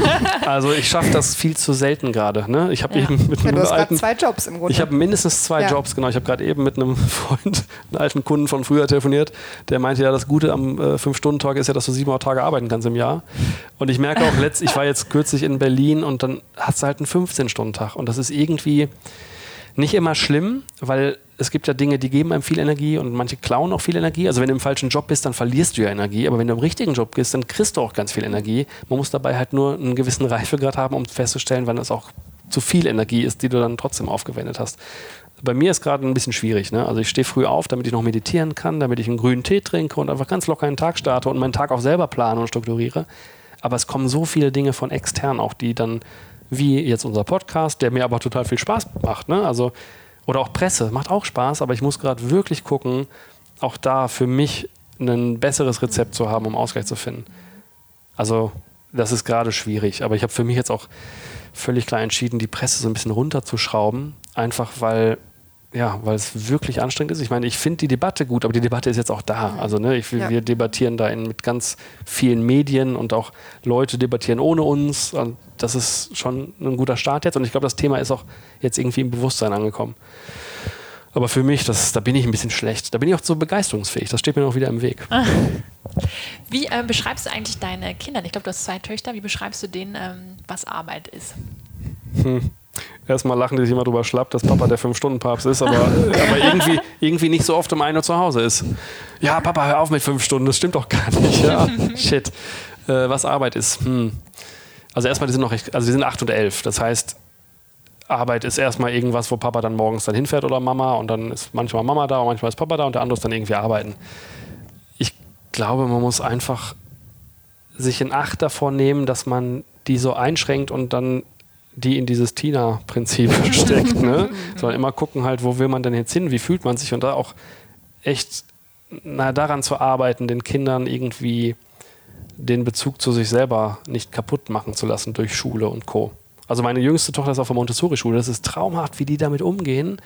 also ich schaffe das viel zu selten gerade. Ne? Ich habe ja. eben mit ja, einem alten zwei Jobs im Grunde. Ich habe mindestens zwei ja. Jobs, genau. Ich habe gerade eben mit einem Freund, einem alten Kunden von früher telefoniert, der meinte ja, das Gute am äh, Fünf-Stunden-Tag ist ja, dass du sieben Tage arbeiten kannst im Jahr. Und ich merke auch letzt, ich war jetzt kürzlich in Berlin und dann hast du halt einen 15-Stunden-Tag. Und das ist irgendwie nicht immer schlimm, weil es gibt ja Dinge, die geben einem viel Energie und manche klauen auch viel Energie. Also wenn du im falschen Job bist, dann verlierst du ja Energie. Aber wenn du im richtigen Job bist, dann kriegst du auch ganz viel Energie. Man muss dabei halt nur einen gewissen Reifegrad haben, um festzustellen, wann es auch zu viel Energie ist, die du dann trotzdem aufgewendet hast. Bei mir ist gerade ein bisschen schwierig. Ne? Also ich stehe früh auf, damit ich noch meditieren kann, damit ich einen grünen Tee trinke und einfach ganz locker einen Tag starte und meinen Tag auch selber plane und strukturiere. Aber es kommen so viele Dinge von extern auch, die dann, wie jetzt unser Podcast, der mir aber total viel Spaß macht. Ne? Also oder auch Presse, macht auch Spaß, aber ich muss gerade wirklich gucken, auch da für mich ein besseres Rezept zu haben, um Ausgleich zu finden. Also das ist gerade schwierig, aber ich habe für mich jetzt auch völlig klar entschieden, die Presse so ein bisschen runterzuschrauben, einfach weil ja, weil es wirklich anstrengend ist. Ich meine, ich finde die Debatte gut, aber die Debatte ist jetzt auch da. Also ne, ich, ja. wir debattieren da in, mit ganz vielen Medien und auch Leute debattieren ohne uns. Und das ist schon ein guter Start jetzt. Und ich glaube, das Thema ist auch jetzt irgendwie im Bewusstsein angekommen. Aber für mich, das, da bin ich ein bisschen schlecht. Da bin ich auch so begeisterungsfähig. Das steht mir noch wieder im Weg. Wie äh, beschreibst du eigentlich deine Kinder? Ich glaube, du hast zwei Töchter. Wie beschreibst du denen, ähm, was Arbeit ist? Hm. Erstmal lachen die sich immer drüber schlapp, dass Papa der Fünf-Stunden-Papst ist, aber, aber irgendwie, irgendwie nicht so oft um 1 Uhr zu Hause ist. Ja, Papa, hör auf mit fünf Stunden, das stimmt doch gar nicht. Ja, shit. Äh, was Arbeit ist. Hm. Also erstmal, die sind noch recht, also die sind 8 und 11. Das heißt, Arbeit ist erstmal irgendwas, wo Papa dann morgens dann hinfährt oder Mama und dann ist manchmal Mama da und manchmal ist Papa da und der andere ist dann irgendwie arbeiten. Ich glaube, man muss einfach sich in Acht davor nehmen, dass man die so einschränkt und dann die in dieses Tina-Prinzip steckt. Ne? Sondern immer gucken halt, wo will man denn jetzt hin, wie fühlt man sich und da auch echt na, daran zu arbeiten, den Kindern irgendwie den Bezug zu sich selber nicht kaputt machen zu lassen durch Schule und Co. Also meine jüngste Tochter ist auf der Montessori-Schule. Das ist traumhaft, wie die damit umgehen,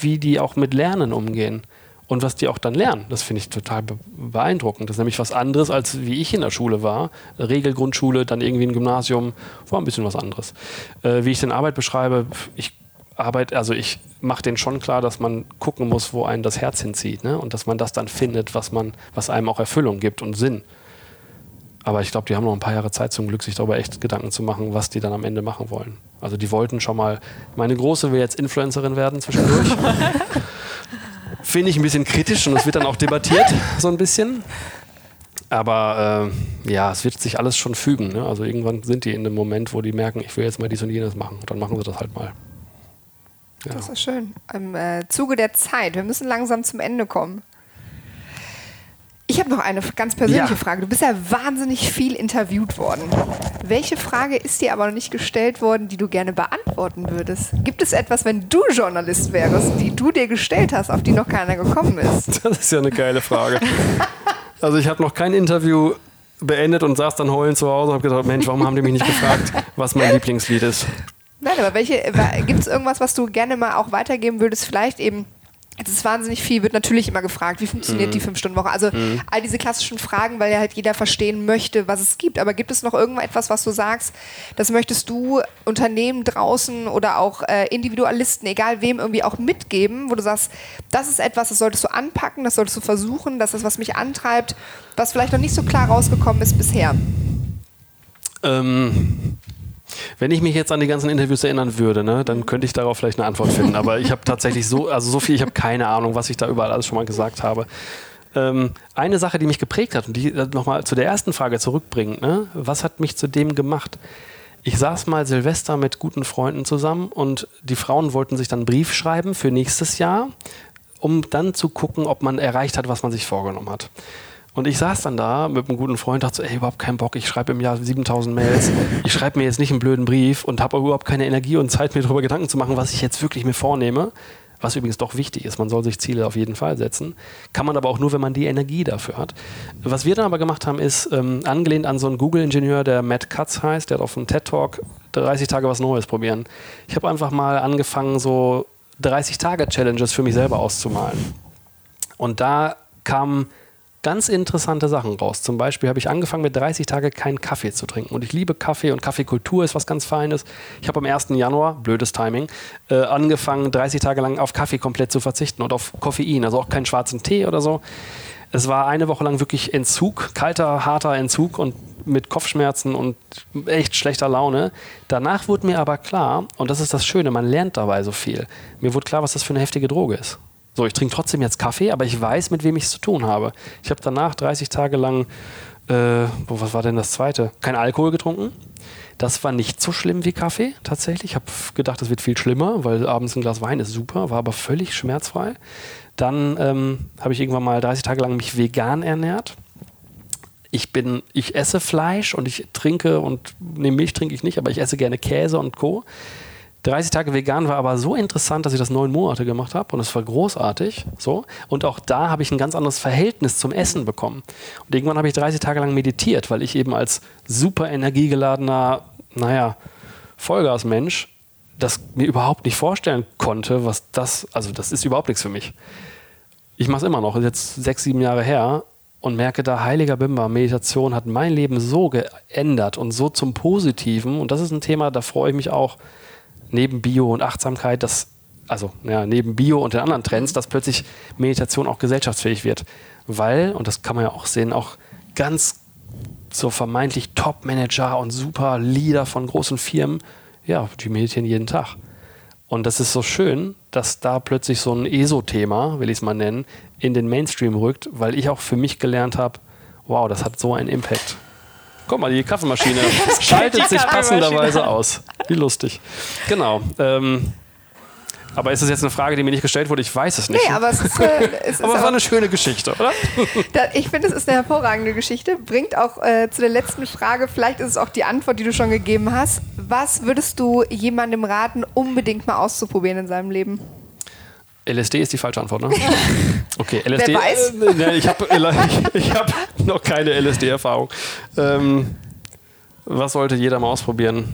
wie die auch mit Lernen umgehen und was die auch dann lernen. Das finde ich total beeindruckend. Das ist nämlich was anderes, als wie ich in der Schule war. Regelgrundschule, dann irgendwie ein Gymnasium, war ein bisschen was anderes. Äh, wie ich den Arbeit beschreibe, ich arbeite, also ich mache den schon klar, dass man gucken muss, wo einen das Herz hinzieht ne? und dass man das dann findet, was, man, was einem auch Erfüllung gibt und Sinn. Aber ich glaube, die haben noch ein paar Jahre Zeit zum Glück, sich darüber echt Gedanken zu machen, was die dann am Ende machen wollen. Also die wollten schon mal, meine Große will jetzt Influencerin werden zwischendurch. Finde ich ein bisschen kritisch und es wird dann auch debattiert, so ein bisschen. Aber äh, ja, es wird sich alles schon fügen. Ne? Also irgendwann sind die in einem Moment, wo die merken, ich will jetzt mal dies und jenes machen. Und dann machen sie das halt mal. Ja. Das ist schön. Im äh, Zuge der Zeit. Wir müssen langsam zum Ende kommen. Ich habe noch eine ganz persönliche ja. Frage. Du bist ja wahnsinnig viel interviewt worden. Welche Frage ist dir aber noch nicht gestellt worden, die du gerne beantworten würdest? Gibt es etwas, wenn du Journalist wärst, die du dir gestellt hast, auf die noch keiner gekommen ist? Das ist ja eine geile Frage. also ich habe noch kein Interview beendet und saß dann heulend zu Hause und habe gedacht, Mensch, warum haben die mich nicht gefragt, was mein Lieblingslied ist? Nein, aber welche, gibt es irgendwas, was du gerne mal auch weitergeben würdest? Vielleicht eben es ist wahnsinnig viel, wird natürlich immer gefragt, wie funktioniert mhm. die Fünf-Stunden-Woche? Also mhm. all diese klassischen Fragen, weil ja halt jeder verstehen möchte, was es gibt. Aber gibt es noch irgendetwas, was du sagst, das möchtest du Unternehmen draußen oder auch äh, Individualisten, egal wem, irgendwie auch mitgeben, wo du sagst, das ist etwas, das solltest du anpacken, das solltest du versuchen, das ist, was mich antreibt, was vielleicht noch nicht so klar rausgekommen ist bisher? Ähm, wenn ich mich jetzt an die ganzen Interviews erinnern würde, ne, dann könnte ich darauf vielleicht eine Antwort finden. Aber ich habe tatsächlich so, also so viel, ich habe keine Ahnung, was ich da überall alles schon mal gesagt habe. Ähm, eine Sache, die mich geprägt hat und die äh, nochmal zu der ersten Frage zurückbringt, ne? was hat mich zu dem gemacht? Ich saß mal Silvester mit guten Freunden zusammen und die Frauen wollten sich dann einen Brief schreiben für nächstes Jahr, um dann zu gucken, ob man erreicht hat, was man sich vorgenommen hat. Und ich saß dann da mit einem guten Freund, dachte so, ey, überhaupt keinen Bock, ich schreibe im Jahr 7000 Mails, ich schreibe mir jetzt nicht einen blöden Brief und habe überhaupt keine Energie und Zeit, mir darüber Gedanken zu machen, was ich jetzt wirklich mir vornehme, was übrigens doch wichtig ist, man soll sich Ziele auf jeden Fall setzen, kann man aber auch nur, wenn man die Energie dafür hat. Was wir dann aber gemacht haben, ist, ähm, angelehnt an so einen Google-Ingenieur, der Matt Katz heißt, der hat auf einem TED-Talk 30 Tage was Neues probieren. Ich habe einfach mal angefangen, so 30-Tage-Challenges für mich selber auszumalen. Und da kam ganz interessante Sachen raus. Zum Beispiel habe ich angefangen mit 30 Tagen keinen Kaffee zu trinken. Und ich liebe Kaffee und Kaffeekultur ist was ganz Feines. Ich habe am 1. Januar, blödes Timing, äh, angefangen, 30 Tage lang auf Kaffee komplett zu verzichten und auf Koffein, also auch keinen schwarzen Tee oder so. Es war eine Woche lang wirklich Entzug, kalter, harter Entzug und mit Kopfschmerzen und echt schlechter Laune. Danach wurde mir aber klar, und das ist das Schöne, man lernt dabei so viel. Mir wurde klar, was das für eine heftige Droge ist. So, ich trinke trotzdem jetzt Kaffee, aber ich weiß, mit wem ich es zu tun habe. Ich habe danach 30 Tage lang, äh, was war denn das zweite? Kein Alkohol getrunken. Das war nicht so schlimm wie Kaffee, tatsächlich. Ich habe gedacht, das wird viel schlimmer, weil abends ein Glas Wein ist super, war aber völlig schmerzfrei. Dann ähm, habe ich irgendwann mal 30 Tage lang mich vegan ernährt. Ich bin, ich esse Fleisch und ich trinke und ne, Milch trinke ich nicht, aber ich esse gerne Käse und Co. 30 Tage vegan war aber so interessant, dass ich das neun Monate gemacht habe und es war großartig. So. Und auch da habe ich ein ganz anderes Verhältnis zum Essen bekommen. Und irgendwann habe ich 30 Tage lang meditiert, weil ich eben als super energiegeladener, naja, Vollgasmensch das mir überhaupt nicht vorstellen konnte, was das, also das ist überhaupt nichts für mich. Ich mache es immer noch, jetzt sechs, sieben Jahre her und merke da, heiliger Bimba, Meditation hat mein Leben so geändert und so zum Positiven. Und das ist ein Thema, da freue ich mich auch, neben Bio und Achtsamkeit, dass, also ja, neben Bio und den anderen Trends, dass plötzlich Meditation auch gesellschaftsfähig wird. Weil, und das kann man ja auch sehen, auch ganz so vermeintlich Top-Manager und super Leader von großen Firmen, ja, die meditieren jeden Tag. Und das ist so schön, dass da plötzlich so ein ESO-Thema, will ich es mal nennen, in den Mainstream rückt, weil ich auch für mich gelernt habe, wow, das hat so einen Impact. Guck mal, die Kaffeemaschine schaltet sich passenderweise aus. Wie lustig. Genau. Ähm, aber ist das jetzt eine Frage, die mir nicht gestellt wurde? Ich weiß es nicht. Nee, aber es ist, äh, es aber es war eine schöne Geschichte, oder? Da, ich finde, es ist eine hervorragende Geschichte. Bringt auch äh, zu der letzten Frage, vielleicht ist es auch die Antwort, die du schon gegeben hast. Was würdest du jemandem raten, unbedingt mal auszuprobieren in seinem Leben? LSD ist die falsche Antwort, ne? Okay, LSD. Wer weiß? Äh, ne, ich habe ich hab noch keine LSD-Erfahrung. Ähm, was sollte jeder mal ausprobieren?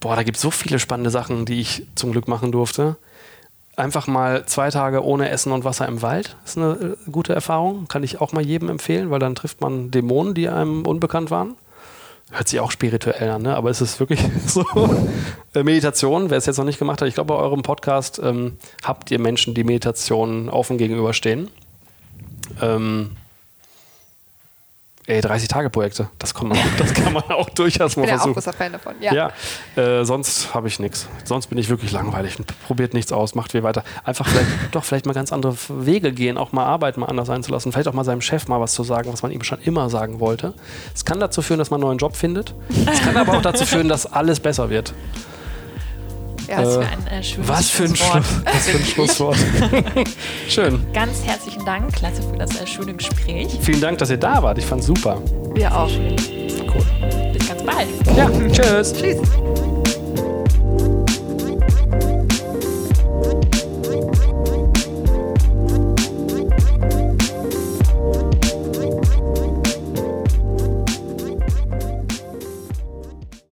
Boah, da gibt es so viele spannende Sachen, die ich zum Glück machen durfte. Einfach mal zwei Tage ohne Essen und Wasser im Wald ist eine äh, gute Erfahrung. Kann ich auch mal jedem empfehlen, weil dann trifft man Dämonen, die einem unbekannt waren. Hört sich auch spirituell an, ne? aber es ist wirklich so. Äh, Meditation, wer es jetzt noch nicht gemacht hat, ich glaube, bei eurem Podcast ähm, habt ihr Menschen, die Meditation offen gegenüberstehen. Ähm, ey, 30-Tage-Projekte, das, kann man- das kann man auch durchaus Ich mal bin ja auch versuchen. großer Fan davon. Ja. Ja, äh, sonst habe ich nichts. Sonst bin ich wirklich langweilig. Probiert nichts aus, macht wie weiter. Einfach vielleicht, doch vielleicht mal ganz andere Wege gehen, auch mal Arbeit mal anders einzulassen. Vielleicht auch mal seinem Chef mal was zu sagen, was man ihm schon immer sagen wollte. Es kann dazu führen, dass man einen neuen Job findet. Es kann aber auch dazu führen, dass alles besser wird. Ja, äh, ein, äh, was für ein, was für ein Schlusswort. Schön. Ganz herzlichen Dank, klasse für das äh, schöne Gespräch. Vielen Dank, dass ihr da wart. Ich fand's super. Wir auch. Cool. Bis ganz bald. Ja, tschüss. Tschüss.